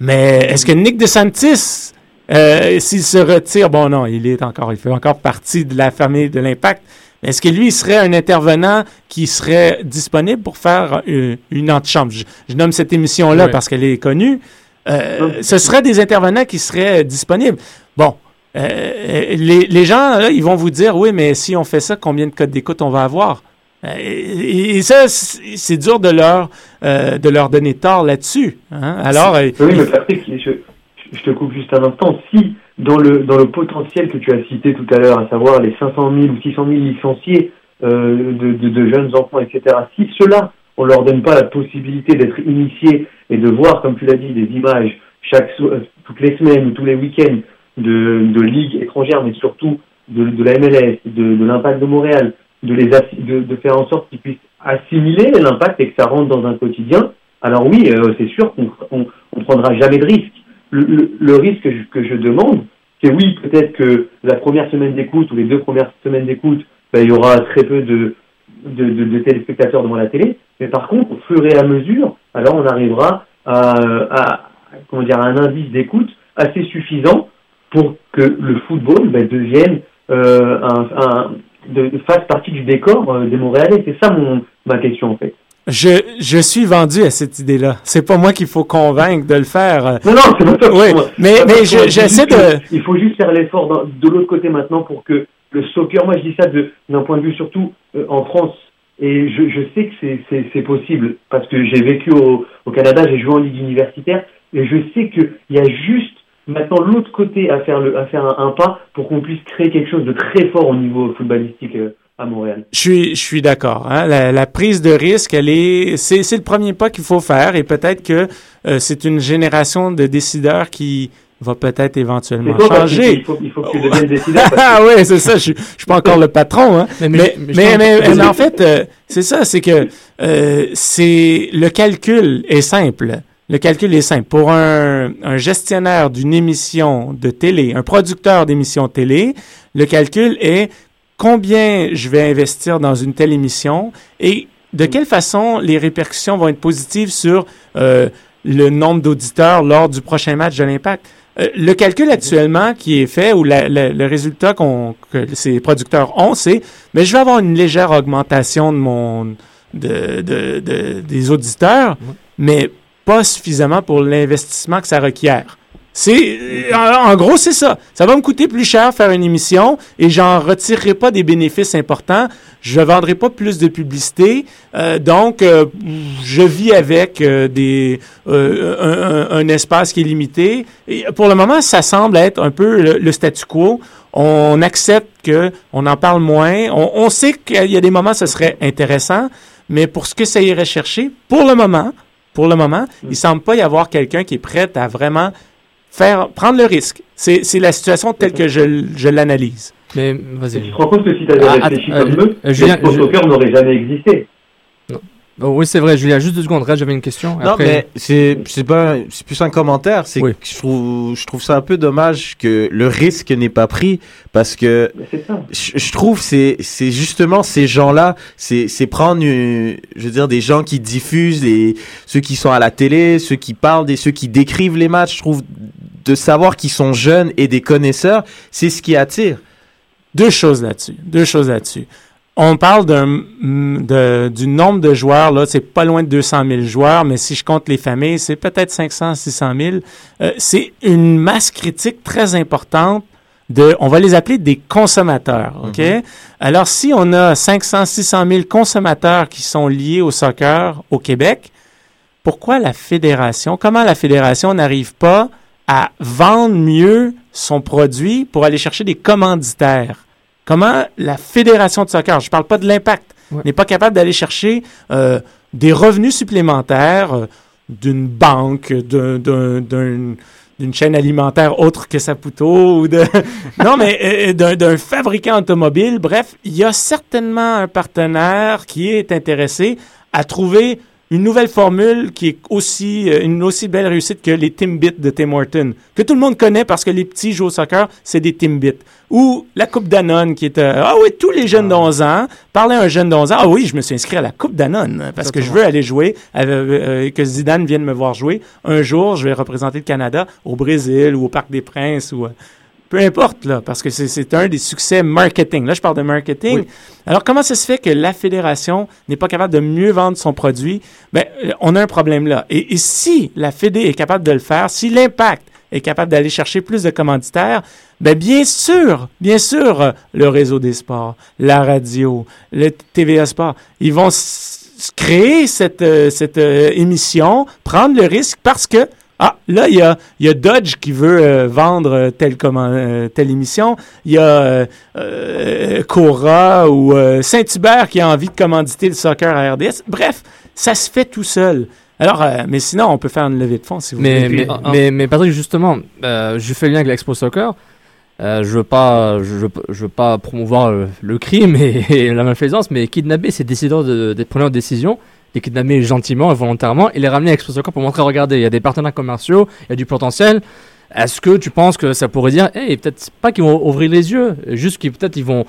Mais est-ce que Nick DeSantis, euh, s'il se retire, bon non, il est encore, il fait encore partie de la famille de l'impact. Est-ce que lui, il serait un intervenant qui serait disponible pour faire euh, une antichambre? Je, je nomme cette émission-là parce qu'elle est connue. Euh, ce seraient des intervenants qui seraient disponibles. Bon, euh, les, les gens, là, ils vont vous dire, oui, mais si on fait ça, combien de codes d'écoute on va avoir? Euh, Et, et ça, c'est dur de leur, euh, de leur donner tort là-dessus. hein? Alors, Oui, il- mais Patrick, je, je te coupe juste un instant. Si, dans le, dans le potentiel que tu as cité tout à l'heure, à savoir les 500 000 ou 600 000 licenciés euh, de, de, de jeunes enfants, etc., si ceux-là, on leur donne pas la possibilité d'être initiés et de voir, comme tu l'as dit, des images chaque, so- toutes les semaines ou tous les week-ends de, de ligues étrangères, mais surtout de, de la MLS, de, de l'impact de Montréal, de, les de, de faire en sorte qu'ils puissent assimiler l'impact et que ça rentre dans un quotidien, alors oui, euh, c'est sûr qu'on on, on prendra jamais de risque. Le, le, le risque que je, que je demande, c'est oui, peut-être que la première semaine d'écoute ou les deux premières semaines d'écoute, ben, il y aura très peu de, de, de, de téléspectateurs devant la télé, mais par contre, au fur et à mesure, alors on arrivera à, à comment dire, à un indice d'écoute assez suffisant pour que le football ben, devienne euh, un, un, de, fasse partie du décor euh, des Montréalais. C'est ça mon, ma question en fait. je, je suis vendu à cette idée-là. C'est pas moi qu'il faut convaincre de le faire. Non, non, c'est pas ça. Oui, Moi, mais, mais je- j'essaie de... Il faut juste faire l'effort de l'autre côté maintenant pour que le soccer, moi je dis ça d'un point de vue surtout euh, en France, et je, je sais que c'est possible parce que j'ai vécu au, au Canada, j'ai joué en ligue universitaire, et je sais qu'il y a juste maintenant l'autre côté à faire, le, à faire un, un pas pour qu'on puisse créer quelque chose de très fort au niveau footballistique euh, à Montréal. Je suis, je suis d'accord. hein. La, la prise de risque, elle est, c'est, c'est le premier pas qu'il faut faire, et peut-être que euh, c'est une génération de décideurs qui va peut-être éventuellement changer. il faut, il faut que tu deviennes décideur. Ah oui, c'est ça. Je, suis- je suis pas encore le patron, hein. Mais- Mais, mais- mais, mais en fait, euh, c'est ça, c'est que euh, c'est le calcul est simple. Le calcul est simple. Pour un, un gestionnaire d'une émission de télé, un producteur d'émission télé, le calcul est combien je vais investir dans une telle émission et de quelle façon les répercussions vont être positives sur euh, le nombre d'auditeurs lors du prochain match de l'Impact. Euh, le calcul actuellement qui est fait ou la- la- le résultat qu'on que ces producteurs ont, c'est mais je vais avoir une légère augmentation de mon de, de- de- des auditeurs, mais pas suffisamment pour l'investissement que ça requiert. C'est en, gros c'est ça. Ça va me coûter plus cher faire une émission et j'en retirerai pas des bénéfices importants. Je vendrai pas plus de publicité. Euh, donc euh, je vis avec euh, des un, espace qui est limité. Pour le moment, ça semble être un peu le, statu quo. On accepte que on en parle moins. On sait qu'il y a des moments ce serait intéressant, mais pour ce que ça irait chercher, pour le moment, pour le moment, il semble pas y avoir quelqu'un qui est prêt à vraiment faire prendre le risque. C'est c'est la situation telle que je, je l'analyse. Mais vas-y. tu te rends compte que si tu avais Ah, réfléchi att- comme euh, eux, euh, le soccer n'aurait jamais existé. Oh, oui, c'est vrai, Julien, juste deux secondes. Reste, j'avais une question. Non, Après- mais c'est c'est pas c'est plus un commentaire. C'est que je trouve je trouve ça un peu dommage que le risque n'est pas pris parce que je, je trouve c'est c'est justement ces gens-là, c'est c'est prendre une- je veux dire des gens qui diffusent les ceux qui sont à la télé, ceux qui parlent et ceux qui décrivent les matchs. Je trouve de savoir qu'ils sont jeunes et des connaisseurs, c'est ce qui attire. Deux choses là-dessus. Deux choses là-dessus. On parle d'un, mm, de- du nombre de joueurs, là, c'est pas loin de 200 000 joueurs, mais si je compte les familles, c'est peut-être 500, 600 000. Euh, c'est une masse critique très importante de, on va les appeler des consommateurs, OK? Alors, si on a 500, 600 000 consommateurs qui sont liés au soccer au Québec, pourquoi la fédération, comment la fédération n'arrive pas à vendre mieux son produit pour aller chercher des commanditaires? Comment la fédération de soccer, je ne parle pas de l'impact, n'est pas capable d'aller chercher euh, des revenus supplémentaires euh, d'une banque, d'un- d'un- d'un- d'une chaîne alimentaire autre que Saputo ou de (laughs) non mais euh, d'un fabricant automobile. Bref il y a certainement un partenaire qui est intéressé à trouver une nouvelle formule qui est aussi euh, une aussi belle réussite que les Timbits de Tim Horton que tout le monde connaît parce que les petits jouent au soccer c'est des Timbits. Ou la Coupe Danone qui est euh, ah oui tous les jeunes d'11 ans parler à un jeune d'11 ans ah oui je me suis inscrit à la Coupe Danone parce que je veux aller jouer avec, euh, que Zidane vienne me voir jouer. Un jour je vais représenter le Canada au Brésil ou au Parc des Princes ou peu importe, là, parce que c'est- un des succès marketing. Là, je parle de marketing. Alors, comment ça se fait que la fédération n'est pas capable de mieux vendre son produit? Ben, euh, on a un problème là. Et, et si la Fédé est capable de le faire, si l'impact est capable d'aller chercher plus de commanditaires, ben bien sûr, bien sûr, euh, le réseau des sports, la radio, le TVA Sport, ils vont créer cette, euh, cette émission, prendre le risque parce que ah, là, il y a, il y a Dodge qui veut euh, vendre euh, telle, comment, euh, telle émission. Il y a euh, euh, Cora ou euh, Saint-Hubert qui a envie de commanditer le soccer à RDS. Bref, ça se fait tout seul. Alors, euh, mais sinon, on peut faire une levée de fonds si vous Mais, voulez. mais, mais, mais Patrick, justement, euh, je fais le lien avec l'Expo Soccer. Euh, je veux pas, je, veux- je veux pas promouvoir le crime et, (laughs) et la malfaisance, mais kidnapper ces décideurs de, des preneurs de décision, les kidnapper gentiment et volontairement, et les ramener à Soccer pour montrer, regardez, il y a des partenaires commerciaux, il y a du potentiel. Est-ce que tu penses que ça pourrait dire, hey, peut-être pas qu'ils vont ouvrir les yeux, juste qu'ils peut-être ils vont,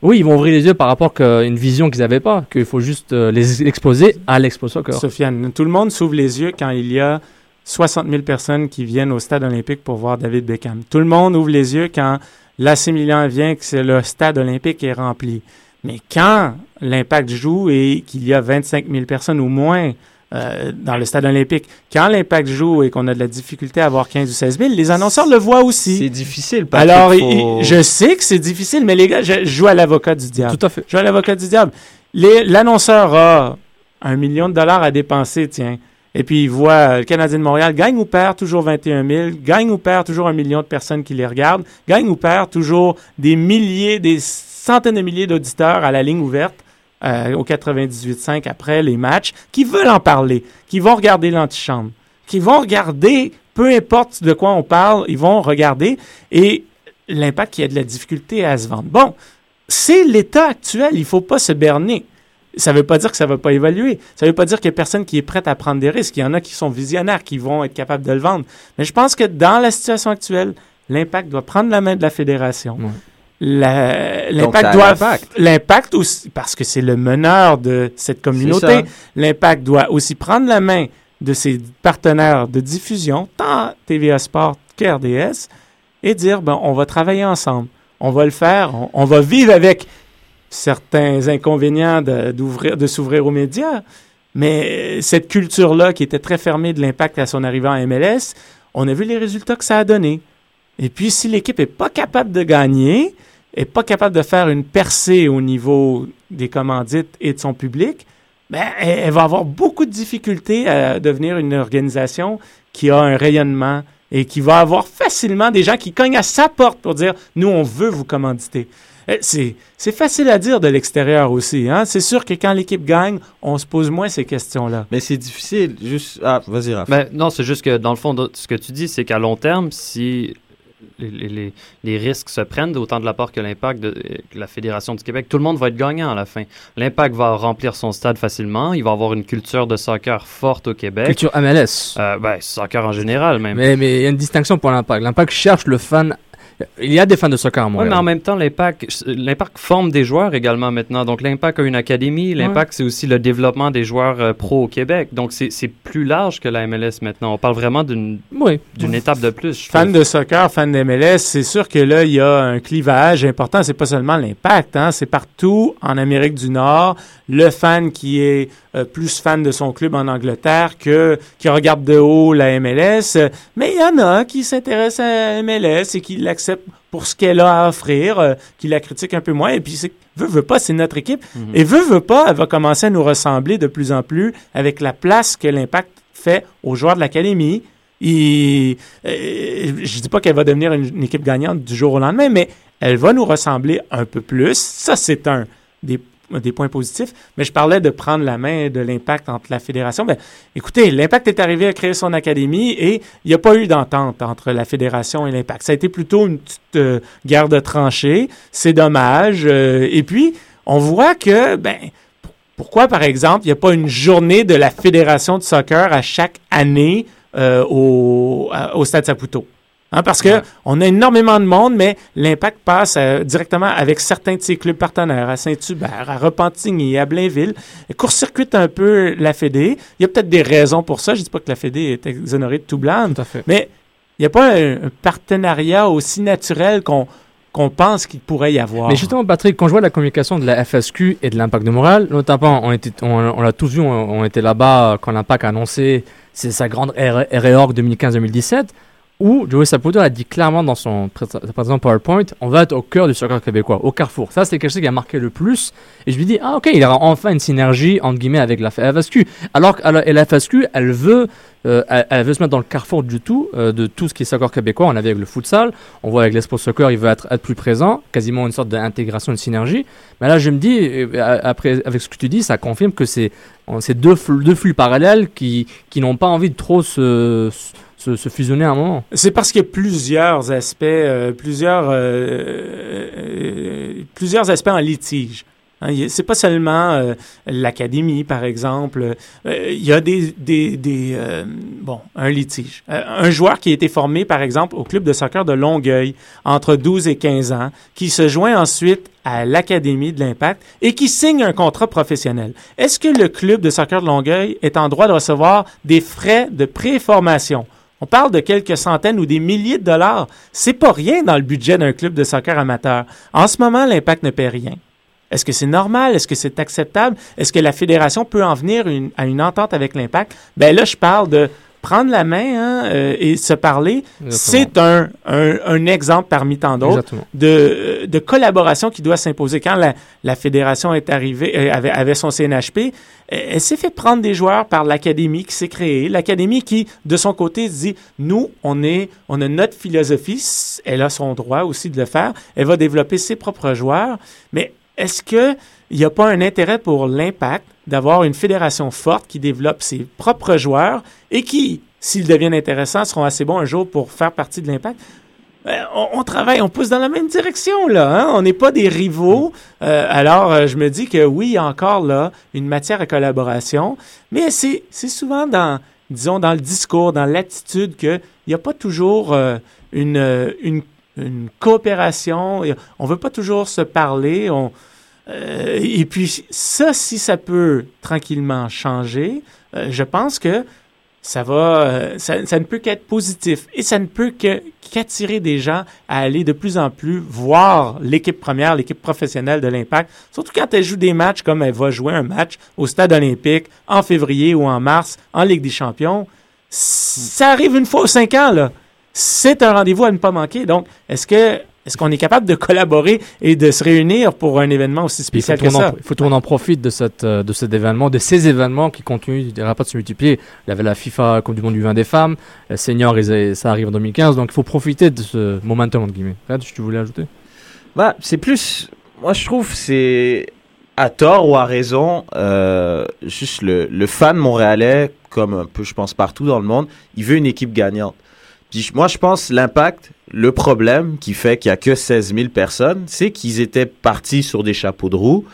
oui, ils vont ouvrir les yeux par rapport à une vision qu'ils n'avaient pas, qu'il faut juste euh, les exposer à l'Expo Soccer. Sofiane, tout le monde s'ouvre les yeux quand il y a 60 000 personnes qui viennent au stade olympique pour voir David Beckham. Tout le monde ouvre les yeux quand l'AC Milan vient que c'est le stade olympique est rempli. Mais quand l'Impact joue et qu'il y a 25 000 personnes ou moins euh, dans le stade olympique, quand l'Impact joue et qu'on a de la difficulté à avoir 15 ou 16 000, les annonceurs le voient aussi. C'est difficile. Patrick, Alors, faut- je sais que c'est difficile, mais les gars, je, je joue à l'avocat du diable. Tout à fait. Je joue à l'avocat du diable. L'annonceur a un million de dollars à dépenser, tiens. Et puis, il voit euh, le Canadien de Montréal gagne ou perd toujours 21 000, gagne ou perd toujours un million de personnes qui les regardent, gagne ou perd toujours des milliers, des centaines de milliers d'auditeurs à la ligne ouverte euh, au 98.5 après les matchs qui veulent en parler, qui vont regarder l'antichambre, qui vont regarder, peu importe de quoi on parle, ils vont regarder et l'impact qui a de la difficulté à se vendre. Bon, c'est l'état actuel, il faut pas se berner. Ça ne veut pas dire que ça ne va pas évoluer. Ça ne veut pas dire qu'il n'y a personne qui est prêt à prendre des risques. Il y en a qui sont visionnaires, qui vont être capables de le vendre. Mais je pense que dans la situation actuelle, l'impact doit prendre la main de la fédération. Donc, L'impact doit l'impact. aussi parce que c'est le meneur de cette communauté. L'impact doit aussi prendre la main de ses partenaires de diffusion, tant TVA Sport que RDS, et dire bon, on va travailler ensemble, on va le faire, on, on va vivre avec certains inconvénients de, d'ouvrir, de s'ouvrir aux médias, mais cette culture-là qui était très fermée de l'impact à son arrivée en MLS, on a vu les résultats que ça a donné. Et puis, si l'équipe est pas capable de gagner, est pas capable de faire une percée au niveau des commandites et de son public, ben, elle, elle va avoir beaucoup de difficultés à devenir une organisation qui a un rayonnement et qui va avoir facilement des gens qui cognent à sa porte pour dire nous on veut vous commanditer. Eh, C'est c'est facile à dire de l'extérieur aussi. Hein? C'est sûr que quand l'équipe gagne, on se pose moins ces questions-là. Mais c'est difficile. Juste. Ah, vas-y, Raph. Ben, non, c'est juste que dans le fond, ce que tu dis, c'est qu'à long terme, si les, les- les- les risques se prennent, autant de la part que l'impact de que la Fédération du Québec, tout le monde va être gagnant à la fin. L'impact va remplir son stade facilement, il va avoir une culture de soccer forte au Québec. Culture MLS. Euh, ben, soccer en général même. Mais mais il y a une distinction pour l'impact. L'impact cherche le fan Il y a des fans de soccer à Oui, Montréal. mais en même temps, l'Impact, l'Impact forme des joueurs également maintenant. Donc, l'Impact a une académie. L'Impact, c'est aussi le développement des joueurs euh, pro au Québec. Donc, c'est c'est plus large que la MLS maintenant. On parle vraiment d'une Oui. d'une étape de plus. Fan trouve. de soccer, fan de MLS, c'est sûr que là, il y a un clivage important. C'est pas seulement l'impact, hein, c'est partout en Amérique du Nord. Le fan qui est euh, plus fan de son club en Angleterre que qui regarde de haut la MLS. Mais il y en a qui s'intéressent à la MLS et qui l'acceptent pour ce qu'elle a à offrir, euh, qui la critiquent un peu moins. Et puis, c'est, veut, veut pas, c'est notre équipe. Mhm. Et veut, veut pas, elle va commencer à nous ressembler de plus en plus avec la place que l'impact fait aux joueurs de l'académie. Et, euh, je dis pas qu'elle va devenir une, une équipe gagnante du jour au lendemain, mais elle va nous ressembler un peu plus. Ça, c'est un des, des points positifs. Mais je parlais de prendre la main de l'impact entre la fédération. Ben, écoutez, l'impact est arrivé à créer son académie et il n'y a pas eu d'entente entre la fédération et l'impact. Ça a été plutôt une petite euh, guerre de tranchées. C'est dommage. Euh, et puis, on voit que, ben, pourquoi, par exemple, il n'y a pas une journée de la Fédération de soccer à chaque année euh, au, au Stade Saputo? Hein, parce que on a énormément de monde, mais l'impact passe euh, directement avec certains de ses clubs partenaires, à Saint-Hubert, à Repentigny, à Blainville, court-circuite un peu la Fédé. Il y a peut-être des raisons pour ça. Je dis pas que la Fédé est exonérée de tout blâme, mais il n'y a pas un, un partenariat aussi naturel qu'on qu'on pense qu'il pourrait y avoir. Mais justement, Patrick, quand je vois la communication de la FSQ et de l'Impact de Montréal, notamment, on, était, on, on l'a tous vu, on, on était là-bas quand l'Impact a annoncé c'est sa grande réorg 2015-2017, où Joey Saputo a dit clairement dans son pré- présentation PowerPoint on va être au cœur du soccer québécois, au carrefour. Ça, c'est quelque chose qui a marqué le plus. Et je lui dis ah, ok, il aura enfin une synergie, entre guillemets, avec la FSQ. Alors que la FSQ, elle veut. euh, elle, elle veut se mettre dans le carrefour du tout, euh, de tout ce qui est soccer québécois. On avait avec le futsal, on voit avec l'Expo Soccer, il veut être, plus présent, quasiment une sorte d'intégration, de synergie. Mais là, je me dis, euh, après, avec ce que tu dis, ça confirme que c'est deux, deux flux parallèles qui, qui n'ont pas envie de trop se, se, se fusionner à un moment. C'est parce qu'il y a plusieurs aspects, euh, plusieurs, euh, euh, plusieurs aspects en litige. Hein, c'est pas seulement l'académie, par exemple. Il y a des, des, bon, un litige. Un joueur qui a été formé, par exemple, au club de soccer de Longueuil entre 12 et 15 ans, qui se joint ensuite à l'académie de l'Impact et qui signe un contrat professionnel. Est-ce que le club de soccer de Longueuil est en droit de recevoir des frais de préformation? On parle de quelques centaines ou des milliers de dollars. C'est pas rien dans le budget d'un club de soccer amateur. En ce moment, l'impact ne paie rien. Est-ce que c'est normal? Est-ce que c'est acceptable? Est-ce que la fédération peut en venir une- à une entente avec l'impact? Ben là, je parle de prendre la main hein, euh, et se parler. C'est un, un, un exemple parmi tant d'autres de, de collaboration qui doit s'imposer. Quand la, la fédération est arrivée, euh, avait, avait son CNHP, euh, elle s'est fait prendre des joueurs par l'académie qui s'est créée. L'académie qui, de son côté, dit, nous, on est, a notre philosophie, elle a son droit aussi de le faire. Elle va développer ses propres joueurs. Mais est-ce que il n'y a pas un intérêt pour l'impact d'avoir une fédération forte qui développe ses propres joueurs et qui, s'ils deviennent intéressants, seront assez bons un jour pour faire partie de l'impact? Euh, on, travaille, on pousse dans la même direction, là. hein. On n'est pas des rivaux. Euh, alors, euh, je me dis que oui, il y a encore là une matière à collaboration, mais c'est souvent dans, disons, dans le discours, dans l'attitude qu'il n'y a pas toujours une, coopération. On ne veut pas toujours se parler. Et puis, ça, si ça peut tranquillement changer, je pense que ça va, euh, ça, ne peut qu'être positif et ça ne peut qu'attirer des gens à aller de plus en plus voir l'équipe première, l'équipe professionnelle de l'Impact. Surtout quand elle joue des matchs comme elle va jouer un match au Stade Olympique en février ou en mars en Ligue des Champions. Ça arrive une fois aux cinq ans là. C'est un rendez-vous à ne pas manquer. Donc, est-ce que est-ce qu'on est capable de collaborer et de se réunir pour un événement aussi Puis il faut spécial que qu'on en- ça? Il faut qu'on en profite de, cette, euh, de cet événement, de ces événements qui continuent, pas de se multiplier. Il y avait la FIFA Coupe du Monde du vin des femmes, le senior, ça arrive en 2015, donc il faut profiter de ce momentum, entre guillemets. Fred, tu voulais ajouter? Bah, c'est plus. Moi, je trouve c'est à tort ou à raison. euh, juste le, le fan montréalais, comme un peu, je pense, partout dans le monde, il veut une équipe gagnante. Moi, je pense l'impact, le problème qui fait qu'il n'y a que 16 000 personnes, c'est qu'ils étaient partis sur des chapeaux de roue.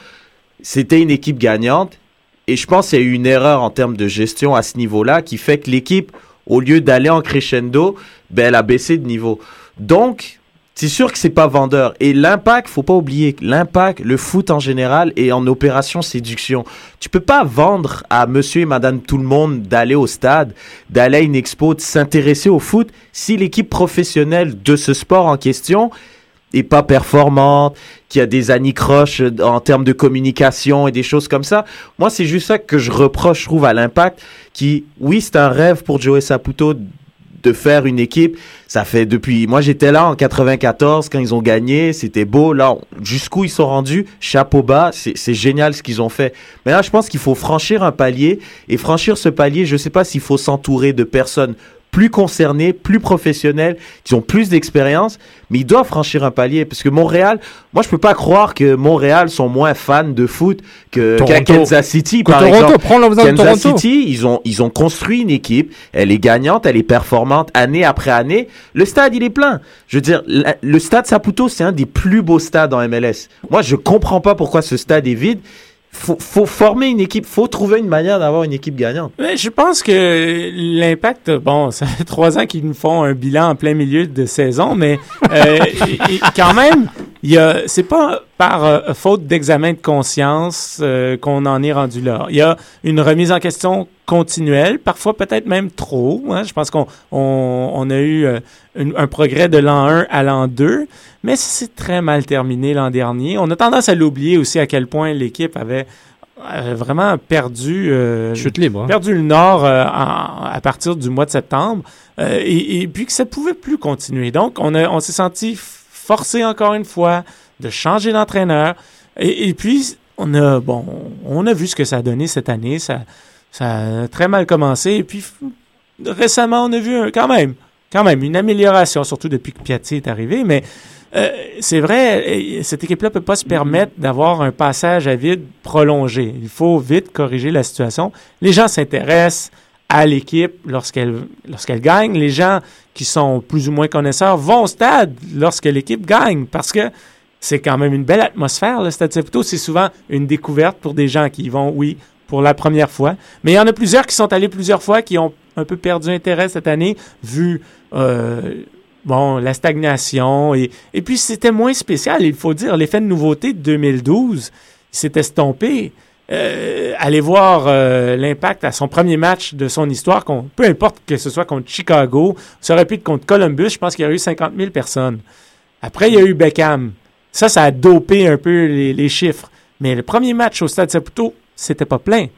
C'était une équipe gagnante. Et je pense qu'il y a eu une erreur en termes de gestion à ce niveau-là qui fait que l'équipe, au lieu d'aller en crescendo, ben, elle a baissé de niveau. Donc, c'est sûr que c'est pas vendeur. Et l'impact, faut pas oublier, l'impact, le foot en général est en opération séduction. Tu peux pas vendre à monsieur et madame tout le monde d'aller au stade, d'aller à une expo, de s'intéresser au foot si l'équipe professionnelle de ce sport en question est pas performante, qu'il y a des anicroches en termes de communication et des choses comme ça. Moi, c'est juste ça que je reproche, je trouve, à l'impact, qui, oui, c'est un rêve pour Joey Saputo de faire une équipe. Ça fait depuis, moi j'étais là en 94 quand ils ont gagné, c'était beau. Là, jusqu'où ils sont rendus, chapeau bas, c'est génial ce qu'ils ont fait. Mais là, je pense qu'il faut franchir un palier et franchir ce palier, je sais pas s'il faut s'entourer de personnes plus concernés, plus professionnels, qui ont plus d'expérience, mais ils doivent franchir un palier parce que Montréal, moi je peux pas croire que Montréal sont moins fans de foot que Kansas City Que par Toronto, exemple. prends de Kansas Toronto. City, ils ont ils ont construit une équipe, elle est gagnante, elle est performante année après année. Le stade, il est plein. Je veux dire, la- le stade Saputo, c'est un des plus beaux stades en MLS. Moi, je comprends pas pourquoi ce stade est vide. Faut, faut former une équipe, faut trouver une manière d'avoir une équipe gagnante. Mais je pense que l'impact, bon, (laughs) ça fait trois ans qu'ils nous font un bilan en plein milieu de saison, mais euh, (laughs) quand même, il y a, c'est pas par euh, faute d'examen de conscience euh, qu'on en est rendu là. Il y a une remise en question continuelle, parfois peut-être même trop. hein. Je pense qu'on on, on a eu euh, une- un progrès de l'an 1 à l'an 2, mais c'est très mal terminé l'an dernier. On a tendance à l'oublier aussi à quel point l'équipe avait euh, vraiment perdu euh, Chute libre, hein. perdu le nord euh, en- à partir du mois de septembre euh, et, et puis que ça pouvait plus continuer. Donc on a on s'est senti forcé encore une fois de changer d'entraîneur. Et, puis on a bon on a vu ce que ça a donné cette année. Ça a très mal commencé. Et puis récemment on a vu quand même quand même une amélioration surtout depuis que Piatti est arrivé. Mais euh, c'est vrai, cette équipe-là peut pas se permettre d'avoir un passage à vide prolongé. Il faut vite corriger la situation. Les gens s'intéressent à l'équipe lorsqu'elle lorsqu'elle gagne. Les gens qui sont plus ou moins connaisseurs vont au stade lorsque l'équipe gagne parce que c'est quand même une belle atmosphère. Le Stade Saputo, c'est souvent une découverte pour des gens qui y vont, oui, pour la première fois. Mais il y en a plusieurs qui sont allés plusieurs fois, qui ont un peu perdu intérêt cette année, vu euh, bon la stagnation. Et, et puis c'était moins spécial, il faut dire. L'effet de nouveauté de 2012 s'est estompé. Euh, allez voir euh, l'impact à son premier match de son histoire, peu importe que ce soit contre Chicago, ça aurait pu être contre Columbus, je pense qu'il y aurait eu 50 000 personnes. Après, il y a eu Beckham. Ça, ça a dopé un peu les, les chiffres. Mais le premier match au Stade Saputo, c'était pas plein.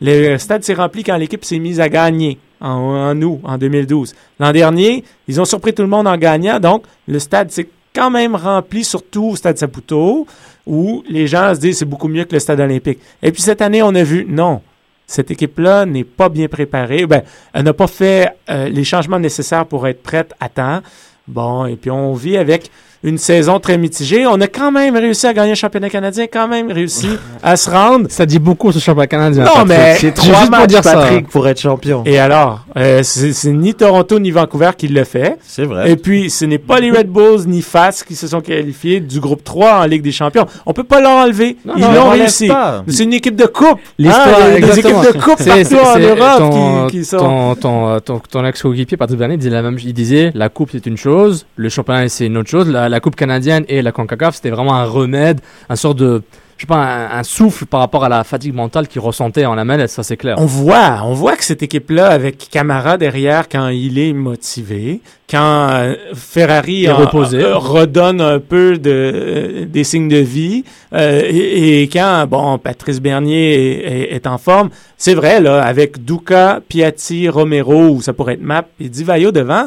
Le stade s'est rempli quand l'équipe s'est mise à gagner en, en août, en 2012. L'an dernier, ils ont surpris tout le monde en gagnant, donc le stade s'est quand même rempli, surtout au Stade Saputo, où les gens se disent c'est beaucoup mieux que le Stade olympique. Et puis cette année, on a vu, non, cette équipe-là n'est pas bien préparée. Ben, elle n'a pas fait euh, les changements nécessaires pour être prête à temps. Bon, et puis on vit avec une saison très mitigée. On a quand même réussi à gagner le championnat canadien, quand même réussi à se rendre. Ça dit beaucoup ce championnat canadien. Non, Patrick. mais c'est trois matchs, dire Patrick, pour être champion. Et alors, euh, c'est ni Toronto ni Vancouver qui le fait. C'est vrai. Et puis, ce n'est pas les Red Bulls ni FAS qui se sont qualifiés du groupe 3 en Ligue des Champions. On peut pas l'enlever. Non, Ils non, l'ont réussi. C'est une équipe de coupe. Hein, les équipes de coupe C'est- partout en Europe ton, qui, qui sont... ton, ton, ton, ton ex-coéquipier Patrick Bernier disait la même Il disait la coupe c'est une chose, le championnat c'est une autre chose. La, la coupe canadienne et la CONCACAF c'était vraiment un remède, un sort de, je sais pas, un, un souffle par rapport à la fatigue mentale qu'il ressentait en MLS, ça c'est clair. On voit, on voit que cette équipe-là, avec Camara derrière, quand il est motivé, quand euh, Ferrari en- reposé. euh, redonne un peu de, euh, des signes de vie, et, et quand bon Patrice Bernier est, est- est en forme, c'est vrai là, avec Duca, Piatti, Romero, ou ça pourrait être Map et Divayo devant.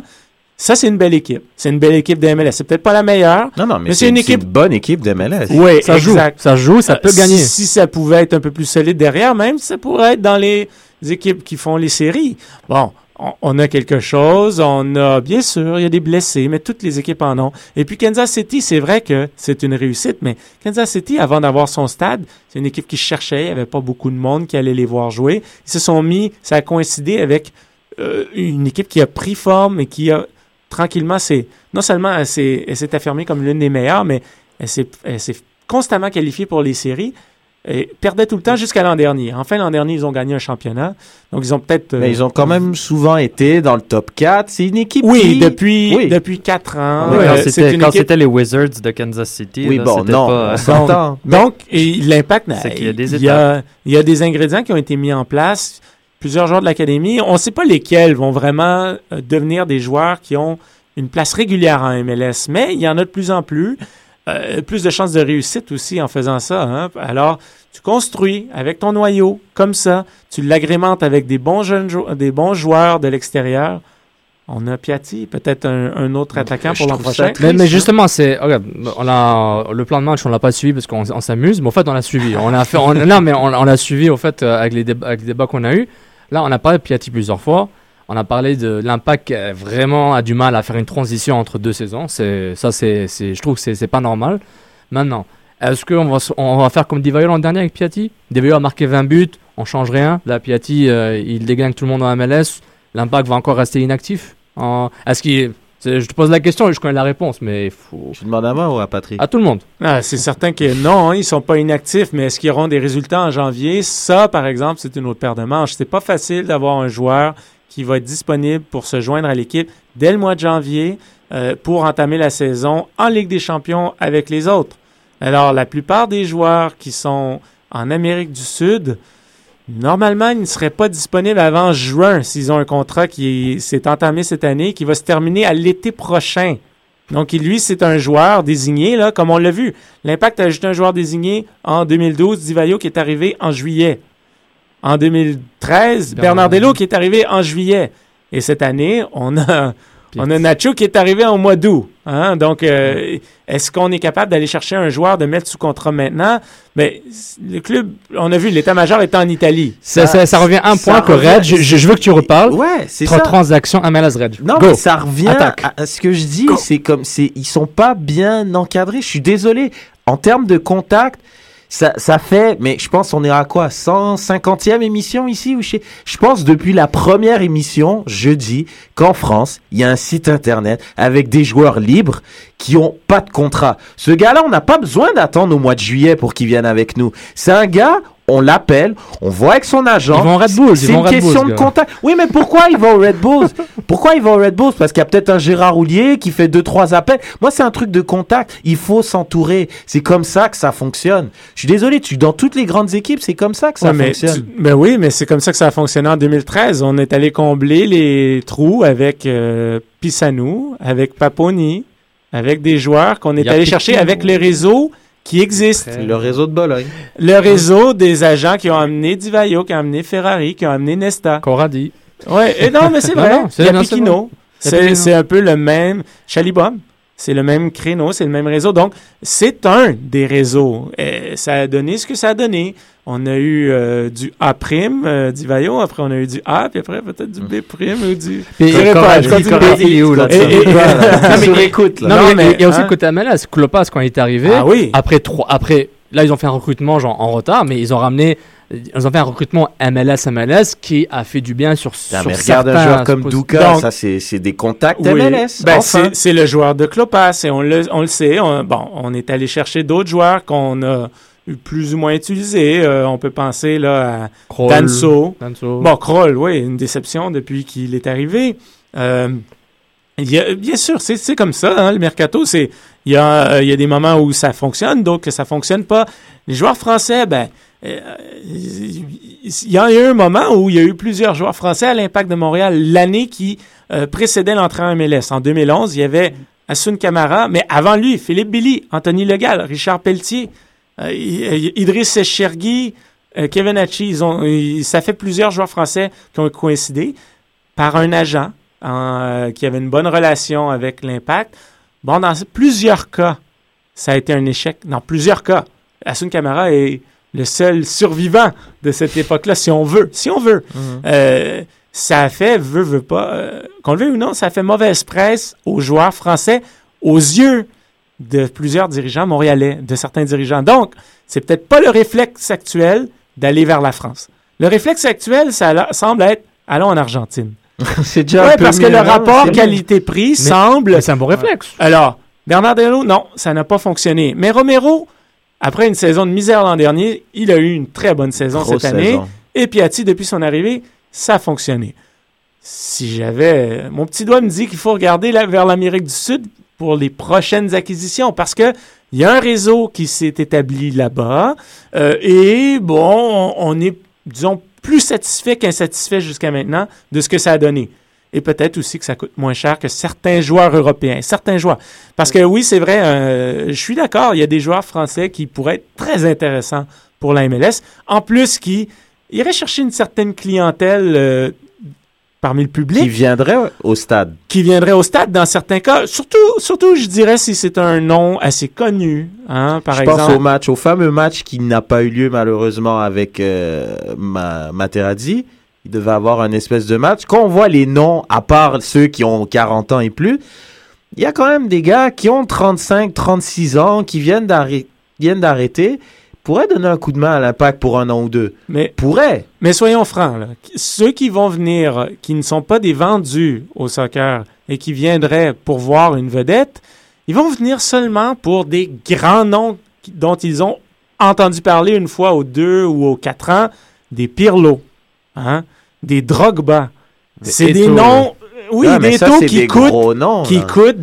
Ça, c'est une belle équipe. C'est une belle équipe de MLS. C'est peut-être pas la meilleure. Non, non, mais, c'est une équipe bonne équipe de MLS. oui, Ça joue, exact. ça joue, ça peut Euh, gagner. Si, si ça pouvait être un peu plus solide derrière, même ça pourrait être dans les équipes qui font les séries. Bon, on, on a quelque chose, on a bien sûr, il y a des blessés, mais toutes les équipes en ont. Et puis Kansas City, c'est vrai que c'est une réussite, mais Kansas City, avant d'avoir son stade, c'est une équipe qui cherchait, il n'y avait pas beaucoup de monde qui allait les voir jouer. Ils se sont mis, ça a coïncidé avec euh, une équipe qui a pris forme et qui a tranquillement, c'est non seulement elle s'est, elle s'est affirmée comme l'une des meilleures, mais elle s'est, elle s'est constamment qualifiée pour les séries. et perdaient tout le temps jusqu'à l'an dernier. Enfin, l'an dernier, ils ont gagné un championnat. Donc, ils ont peut-être... euh, Mais ils ont quand même souvent été dans le top 4. C'est une équipe Oui, qui... depuis, Oui. depuis 4 ans. Ouais, euh, quand c'est c'était équipe- les Wizards de Kansas City. Oui, là, bon, c'était non, pas- on s'entend. Donc, et l'impact, il y a des ingrédients qui ont été mis en place. Plusieurs joueurs de l'académie, on ne sait pas lesquels vont vraiment euh, devenir des joueurs qui ont une place régulière en MLS, mais il y en a de plus en plus. Euh, plus de chances de réussite aussi en faisant ça. hein. Alors, tu construis avec ton noyau comme ça, tu l'agrémentes avec des bons jeunes jou- des bons joueurs de l'extérieur. On a Piatti, peut-être un, un autre attaquant pour l'an prochain. Mais, mais justement, c'est regarde, on a le plan de match, on l'a pas suivi parce qu'on on s'amuse, mais en fait, on l'a suivi. On a fait, on, non, mais on, on l'a suivi au fait euh, avec les débats, avec les débats qu'on a eu. Là, on a parlé de Piatti plusieurs fois. On a parlé de l'impact qui vraiment a du mal à faire une transition entre deux saisons. Ça, je trouve que c'est, c'est pas normal. Maintenant, est-ce qu'on va, faire comme Divayo l'an dernier avec Piatti? Divayo a marqué 20 buts, on change rien. Là, Piatti, euh, il déglingue tout le monde en MLS. L'impact va encore rester inactif. Est-ce qu'il je te pose la question et je connais la réponse, mais il faut. Je demande à moi ou à Patrick? À tout le monde. Ah, c'est certain que non, hein, ils sont pas inactifs, mais est-ce qu'ils auront des résultats en janvier? Ça, par exemple, c'est une autre paire de manches. C'est pas facile d'avoir un joueur qui va être disponible pour se joindre à l'équipe dès le mois de janvier euh, pour entamer la saison en Ligue des Champions avec les autres. Alors, la plupart des joueurs qui sont en Amérique du Sud, normalement, ils ne seraient pas disponibles avant juin s'ils ont un contrat qui s'est entamé cette année, qui va se terminer à l'été prochain. Donc, lui, c'est un joueur désigné, là, comme on l'a vu. L'Impact a ajouté un joueur désigné en 2012, Divayo, qui est arrivé en juillet. En 2013, Bernardello, qui est arrivé en juillet. Et cette année, on a, on a Nacho qui est arrivé en mois d'août. Hein? Donc, euh, est-ce qu'on est capable d'aller chercher un joueur, de mettre sous contrat maintenant? Mais le club, on a vu, l'état-major est en Italie. Ça, ça, ça revient à un ça point que Red, je, je- je veux que tu reparles. Ouais, c'est ça. Transaction MLS Red. Non, Go. mais ça revient Attaque. à, à ce que je dis. C'est comme, c'est, ils sont pas bien encadrés. Je suis désolé. En termes de contact, ça, ça fait, mais je pense on est à quoi 150e émission ici ou chez Je pense depuis la première émission, je dis qu'en France, il y a un site internet avec des joueurs libres qui ont pas de contrat. Ce gars-là, on n'a pas besoin d'attendre au mois de juillet pour qu'il vienne avec nous. C'est un gars, on l'appelle, on voit avec son agent. Ils vont au Red Bull, C'est une Red Bull, question de contact. Oui, mais pourquoi il va au Red Bulls? (laughs) Pourquoi il va au Red Bulls? Parce qu'il y a peut-être un Gérard Roulier qui fait deux trois appels. Moi, c'est un truc de contact. Il faut s'entourer. C'est comme ça que ça fonctionne. Je suis désolé, tu dans toutes les grandes équipes, c'est comme ça que ça Ouais, mais, fonctionne. tu- ben oui, mais c'est comme ça que ça a fonctionné en 2013. On est allé combler les trous avec euh, Pissanou, avec Paponi, avec des joueurs qu'on est allé chercher avec le réseau qui existe. Le réseau de Bologne. Le réseau des agents qui ont amené Divayo, qui ont amené Ferrari, qui ont amené Nesta. Corradi. Ouais, et non, mais c'est (laughs) vrai. non, c'est- un peu le même. Chalibom. C'est le même créneau, c'est le même réseau. Donc, c'est un des réseaux. Et ça a donné ce que ça a donné. On a eu euh, du A prime, euh, après on a eu du A, puis après peut-être du B prime ou du. Puis, pas, je continue. Il est où, là, (laughs) Non, mais- écoute, là. Non, mais, il y a aussi hein. le côté MLS. Klopas, quand il est arrivé, Ah oui. après, trois, après, là, ils ont fait un recrutement genre, en retard, mais ils ont ramené, ils ont fait un recrutement MLS-MLS qui a fait du bien sur, Putain, sur mais regarde un certains joueur comme. Douka, Donc- ça c'est c'est des contacts Oui. MLS. Ben, enfin. c'est- C'est le joueur de Clopas et on le, on le sait. On, bon, on est allé chercher d'autres joueurs qu'on a plus ou moins utilisés. Euh, on peut penser là, à Kroll. Danso. Danso. Bon, Kroll, oui, une déception depuis qu'il est arrivé. Euh, il y a- bien sûr, c'est comme ça, hein, le mercato. C'est il y a, euh, il y a des moments où ça fonctionne, d'autres que ça fonctionne pas. Les joueurs français, ben, il y a eu un moment où il y a eu plusieurs joueurs français à l'Impact de Montréal l'année qui précédait l'entrée en MLS. En 2011, il y avait Asun Camara, mais avant lui, Philippe Billy, Anthony Legal, Richard Pelletier, Idriss Chergui, euh, Kevin Hachi. Ils ont, ils- ça fait plusieurs joueurs français qui ont coïncidé par un agent en, euh, qui avait une bonne relation avec l'Impact. Bon, dans plusieurs cas, ça a été un échec. Dans plusieurs cas, Asun Camara est le seul survivant de cette époque-là, si on veut. Si on veut. Euh, ça a fait, veut, veut pas, euh, qu'on le veuille ou non, ça a fait mauvaise presse aux joueurs français aux yeux de plusieurs dirigeants montréalais, de certains dirigeants. Donc, c'est peut-être pas le réflexe actuel d'aller vers la France. Le réflexe actuel, ça semble être allons en Argentine. (laughs) c'est déjà Ouais, un peu parce que le rapport qualité-prix semble. c'est un bon réflexe. Alors, Bernardello, non, ça n'a pas fonctionné. Mais Romero, Après une saison de misère l'an dernier, il a eu une très bonne saison Grosse cette année. saison. Et Piatti, depuis son arrivée, ça a fonctionné. Si j'avais. Mon petit doigt me dit qu'il faut regarder là, vers l'Amérique du Sud pour les prochaines acquisitions parce que il y a un réseau qui s'est établi là-bas. euh, et bon, on, est, disons, plus satisfait qu'insatisfait jusqu'à maintenant de ce que ça a donné. Et peut-être aussi que ça coûte moins cher que certains joueurs européens. Certains joueurs. Parce que oui, c'est vrai, euh, je suis d'accord, il y a des joueurs français qui pourraient être très intéressants pour la MLS. En plus, qui iraient chercher une certaine clientèle euh, parmi le public. Qui viendrait au stade. Qui viendrait au stade dans certains cas. Surtout, surtout je dirais, si c'est un nom assez connu. Hein, par je exemple. pense au match, au fameux match qui n'a pas eu lieu malheureusement avec euh, ma, Materazzi. Il devait avoir un espèce de match. Quand on voit les noms, à part ceux qui ont 40 ans et plus, il y a quand même des gars qui ont 35, 36 ans, qui viennent d'arrêter, pourraient donner un coup de main à l'impact pour un an ou deux. Mais, pourraient. Mais soyons francs, là. ceux qui vont venir, qui ne sont pas des vendus au soccer et qui viendraient pour voir une vedette, ils vont venir seulement pour des grands noms dont ils ont entendu parler une fois aux deux ou aux quatre ans, des Pirlo, hein, des Drogba. C'est des noms, oui, Ah, des taux qui des coûtent, gros noms, qui coûtent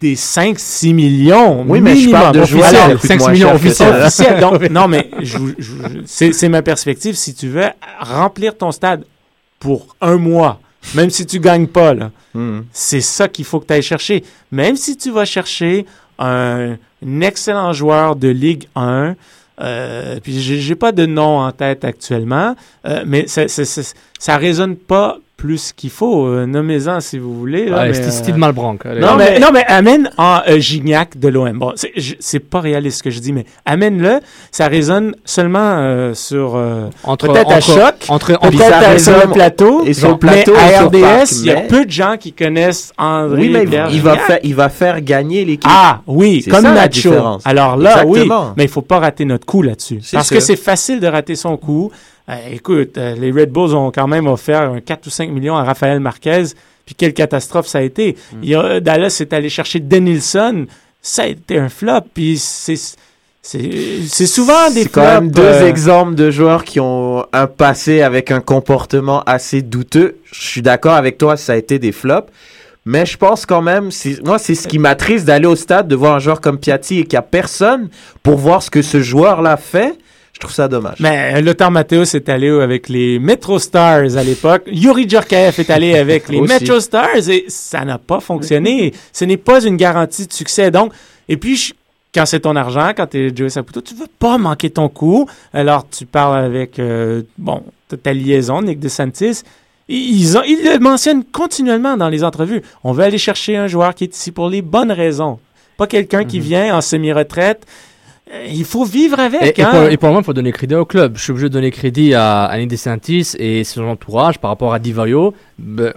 des 5-6 millions. Oui, mais je parle de joueurs Officiels. qui coûtent 5 moins millions cher que officiels. Officiels. Donc, (laughs) non, mais je je c'est ma perspective. Si tu veux remplir ton stade pour un mois, même si tu gagnes pas, Mhm. c'est ça qu'il faut que tu ailles chercher. Même si tu vas chercher un, un excellent joueur de Ligue 1, euh, puis j'ai j'ai pas de nom en tête actuellement, euh, mais ça, ça, ça, ça résonne pas plus qu'il faut. Euh, Nommez-en si vous voulez. là, Ouais, mais, Steve- euh, Steve. Non, mais, mais- non, mais amène en euh, Gignac de l'OM. Bon, c'est- pas réaliste ce que je dis, mais amène-le. Ça résonne seulement euh, sur euh, Entre- peut-être à choc, entre- entre- peut-être à- sur le plateau, et sur le mais plateau à et sur RDS, il y a mais- peu de gens qui connaissent André Oui, mais il, va faire, il va faire gagner l'équipe. Ah oui, comme ça, Nacho. Alors là, Exactement. oui, mais il faut pas rater notre coup là-dessus. Parce sûr. que c'est facile de rater son coup. Euh, écoute, euh, les Red Bulls ont quand même offert un 4 ou 5 millions à Raphaël Marquez. Puis quelle catastrophe ça a été. Mm. Il y a, Dallas est allé chercher Denilson. Ça a été un flop. Puis c'est c'est souvent des quand même deux euh, exemples de joueurs qui ont un passé avec un comportement assez douteux. Je suis d'accord avec toi, ça a été des flops. Mais je pense quand même, moi, c'est ce qui m'attriste d'aller au stade, de voir un joueur comme Piatti et qu'il n'y a personne pour voir ce que ce joueur-là fait. Je trouve ça dommage. Mais euh, Lothar Matthäus est allé avec les Metro Stars à l'époque. Yuri Djorkaeff est allé avec les. (laughs) Metro Stars et ça n'a pas fonctionné. Ce n'est pas une garantie de succès. Donc, et puis, je- quand c'est ton argent, quand tu es Joey Saputo, tu veux pas manquer ton coup. Alors, tu parles avec, euh, bon, ta- liaison, Nick DeSantis. Ils, ont, ils le mentionnent continuellement dans les entrevues. On veut aller chercher un joueur qui est ici pour les bonnes raisons. Pas quelqu'un qui vient en semi-retraite. Euh, Il faut vivre avec. Et, et hein. pour, et pour le moment, il faut donner crédit au club. Je suis obligé de donner crédit à Annie DeSantis et son entourage par rapport à Divario. Ben,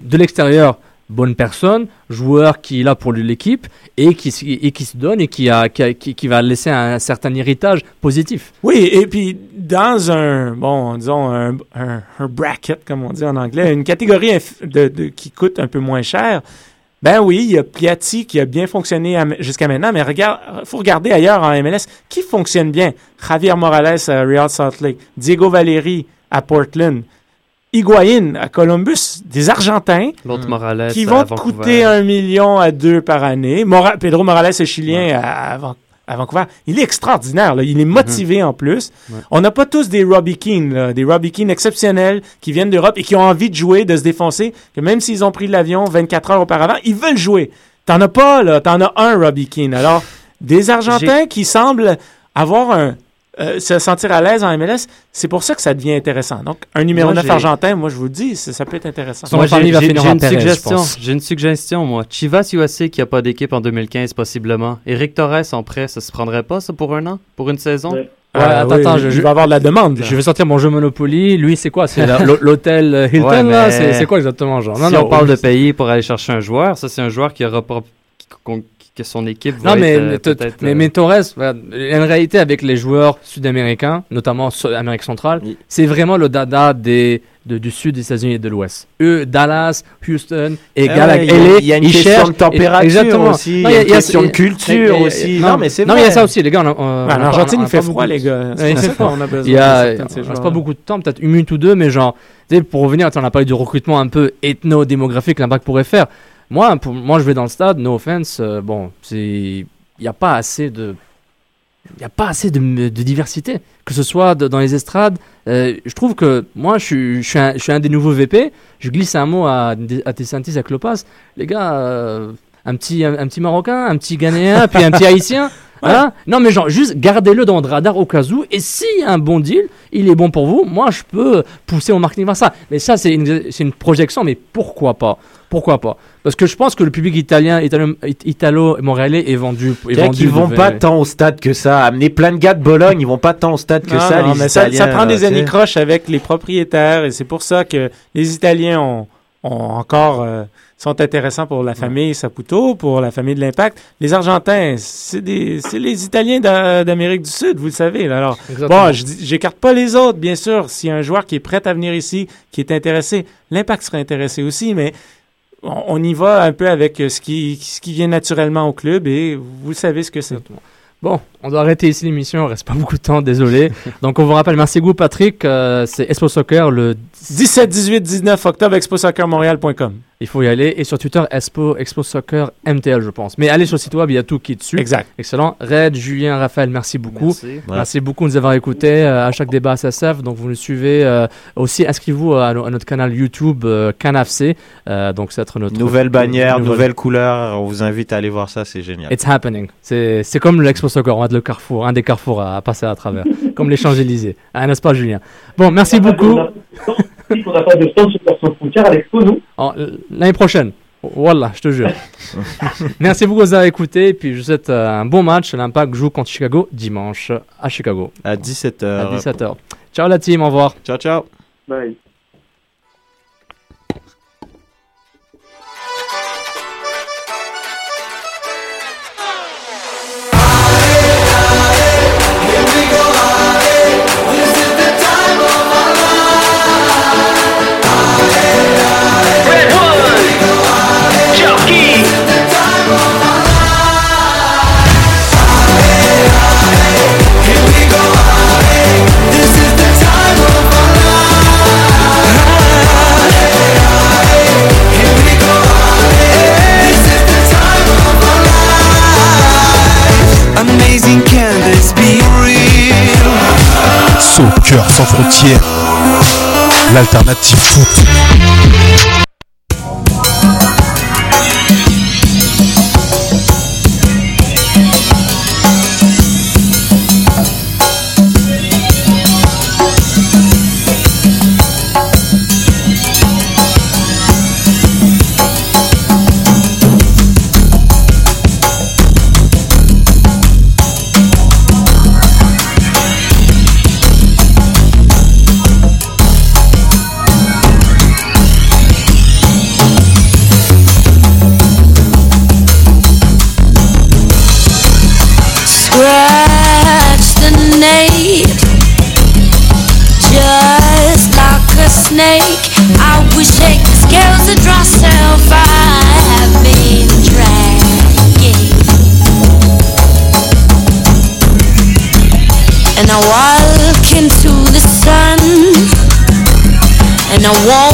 De l'extérieur, bonne personne, joueur qui est là pour l'équipe et qui, et se donne et qui, a, qui, a- qui- qui va laisser un certain héritage positif. Oui, et puis dans un, bon, disons, un, un- un bracket, comme on dit en anglais, une catégorie inf- de, de- qui coûte un peu moins cher, ben oui, il y a Piatti qui a bien fonctionné à- jusqu'à maintenant, mais regarde, faut regarder ailleurs en MLS qui fonctionne bien. Javier Morales à Real Salt Lake, Diego Valeri à Portland, Higuain à Columbus, des Argentins L'autre Morales qui à vont coûter un million à deux par année. Mora- Pedro Morales est chilien à, à Van- à Vancouver. Il est extraordinaire. Là. Il est motivé en plus. Ouais. On n'a pas tous des Robbie Keane, là, des Robbie Keane exceptionnels qui viennent d'Europe et qui ont envie de jouer, de se défoncer. Que même s'ils ont pris l'avion 24 heures auparavant, ils veulent jouer. T'en as pas, là. T'en as un Robbie Keane. Alors, des Argentins qui semblent avoir un... euh, se sentir à l'aise en MLS, c'est pour ça que ça devient intéressant. Donc, un numéro Moi, 9 j'ai- argentin, moi, je vous le dis, ça, ça peut être intéressant. Moi, j'ai- une suggestion. pense. J'ai une suggestion, moi. Chivas USA qui a pas d'équipe en 2015, possiblement. Eric Torres en prêt, ça se prendrait pas, ça, pour un an? Pour une saison? Ouais. Ouais, Ah, attends, oui, attends, je, je- va avoir de la demande. là. je vais sortir mon jeu Monopoly. Lui, c'est quoi? C'est (laughs) l'hôtel euh, Hilton, Ouais, là? c'est quoi exactement, genre? Si on parle de payer pour aller chercher un joueur, ça, c'est un joueur qui aura que son équipe Non, va mais, être, euh, mais, euh, mais Torres, voilà, il y a une réalité avec les joueurs sud-américains, notamment Amérique centrale, c'est vraiment le dada des, de- du sud des États-Unis et de l'Ouest. Eux, Dallas, Houston et Ah ouais, il y a- une question cherchent- de température Exactement. aussi, il y a une question de culture aussi. Non, mais c'est Non, il y a ça aussi, les gars. on on- Ouais, en on a- Argentine, on il fait froid, les gars. (laughs) Ouais, il fait froid. qu'on a besoin Il y a, on pas beaucoup de temps, peut-être une minute ou deux, mais genre, tu sais, pour revenir, on a parlé du recrutement un peu ethno-démographique, l'impact pourrait faire. Moi, pour, moi, je vais dans le stade, no offense, euh, bon, il n'y a pas assez de, il a pas assez de, diversité, que ce soit dans les estrades. euh, je trouve que moi, je suis, je suis, un, des nouveaux VP. Je glisse un mot à, à Tessantis, à Clopas. Les gars, euh, un petit, un petit Marocain, un petit Ghanéen, puis un petit Haïtien. Hein non, mais genre, juste gardez-le dans le radar au cas où. Et s'il y a un bon deal, il est bon pour vous. Moi, je peux pousser mon marketing vers ça. Mais ça, c'est une, projection. Mais pourquoi pas? Pourquoi pas? Parce que je pense que le public italien, italo- italo-montréalais est vendu. Est vendu qu'ils vont pas tant au stade que ça. Amener plein de gars de Bologne, ils vont pas tant au stade que Non, ça. non, les mais ça, Italiens, ça prend des années croches avec les propriétaires et c'est pour ça que les Italiens ont, ont encore euh, sont intéressants pour la famille Saputo, pour la famille de l'Impact. Les Argentins, c'est les Italiens d'A- d'Amérique du Sud, vous le savez. là. Alors Exactement. bon, j'écarte pas les autres, bien sûr. S'il y a un joueur qui est prêt à venir ici, qui est intéressé, l'Impact sera intéressé aussi, mais on, on y va un peu avec euh, ce qui ce qui vient naturellement au club et vous savez ce que c'est. Bon, on doit arrêter ici l'émission, il reste pas (laughs) beaucoup de temps, désolé. Donc on vous rappelle, merci beaucoup Patrick, euh, c'est Expo Soccer le 17, 18, 19 octobre, exposoccermontréal.com. Il faut y aller. Et sur Twitter, Expo, Expo Soccer MTL, je pense. Mais allez sur le site web, il y a tout qui est dessus. Exact. Excellent. Red, Julien, Raphaël, merci beaucoup. Merci. Merci beaucoup de nous avoir écoutés euh, à chaque débat SSF. Donc vous nous suivez. euh, aussi, inscrivez-vous à, no- à notre canal YouTube euh, CanFC. Euh, donc c'est être notre Nouvelle bannière, nouvelle- nouvelle couleur. On vous invite à aller voir ça, c'est génial. It's happening. C'est comme l'Expo Soccer. On va être le carrefour, un des carrefours à, à passer à travers. (laughs) comme les Champs-Élysées. Ah, n'est-ce pas, Julien? Bon, merci beaucoup. On n'a pas de stand (laughs) sur Frontière à l'expo, nous L'année prochaine. Voilà, je te jure. (laughs) Merci beaucoup de nous avoir écoutés. Et puis, je vous souhaite euh, un bon match. L'Impact joue contre Chicago dimanche à Chicago. À 17h. À 17h. Ciao la team, au revoir. Ciao, ciao. Bye. Soccer sans frontières, l'alternative foot. I wall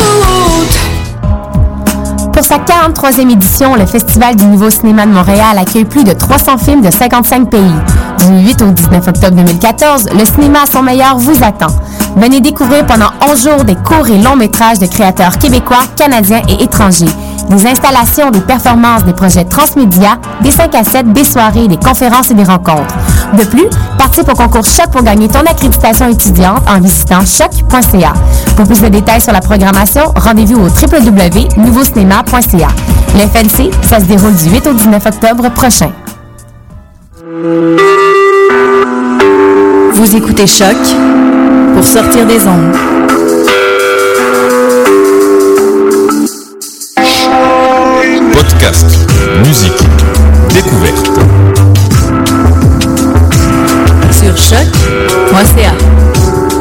43e édition, le Festival du Nouveau Cinéma de Montréal accueille plus de 300 films de 55 pays. Du 8 au 19 octobre 2014, le cinéma à son meilleur vous attend. Venez découvrir pendant 11 jours des courts et longs métrages de créateurs québécois, canadiens et étrangers. Des installations, des performances, des projets transmédia, des 5 à 7, des soirées, des conférences et des rencontres. De plus, participe au concours Choc pour gagner ton accréditation étudiante en visitant choc.ca. Pour plus de détails sur la programmation, rendez-vous au www.nouveaucinéma.ca. Le FNC, ça se déroule du 8 au 19 octobre prochain. Vous écoutez Choc pour sortir des ondes. Podcast, musique, découverte. Sur choc.ca.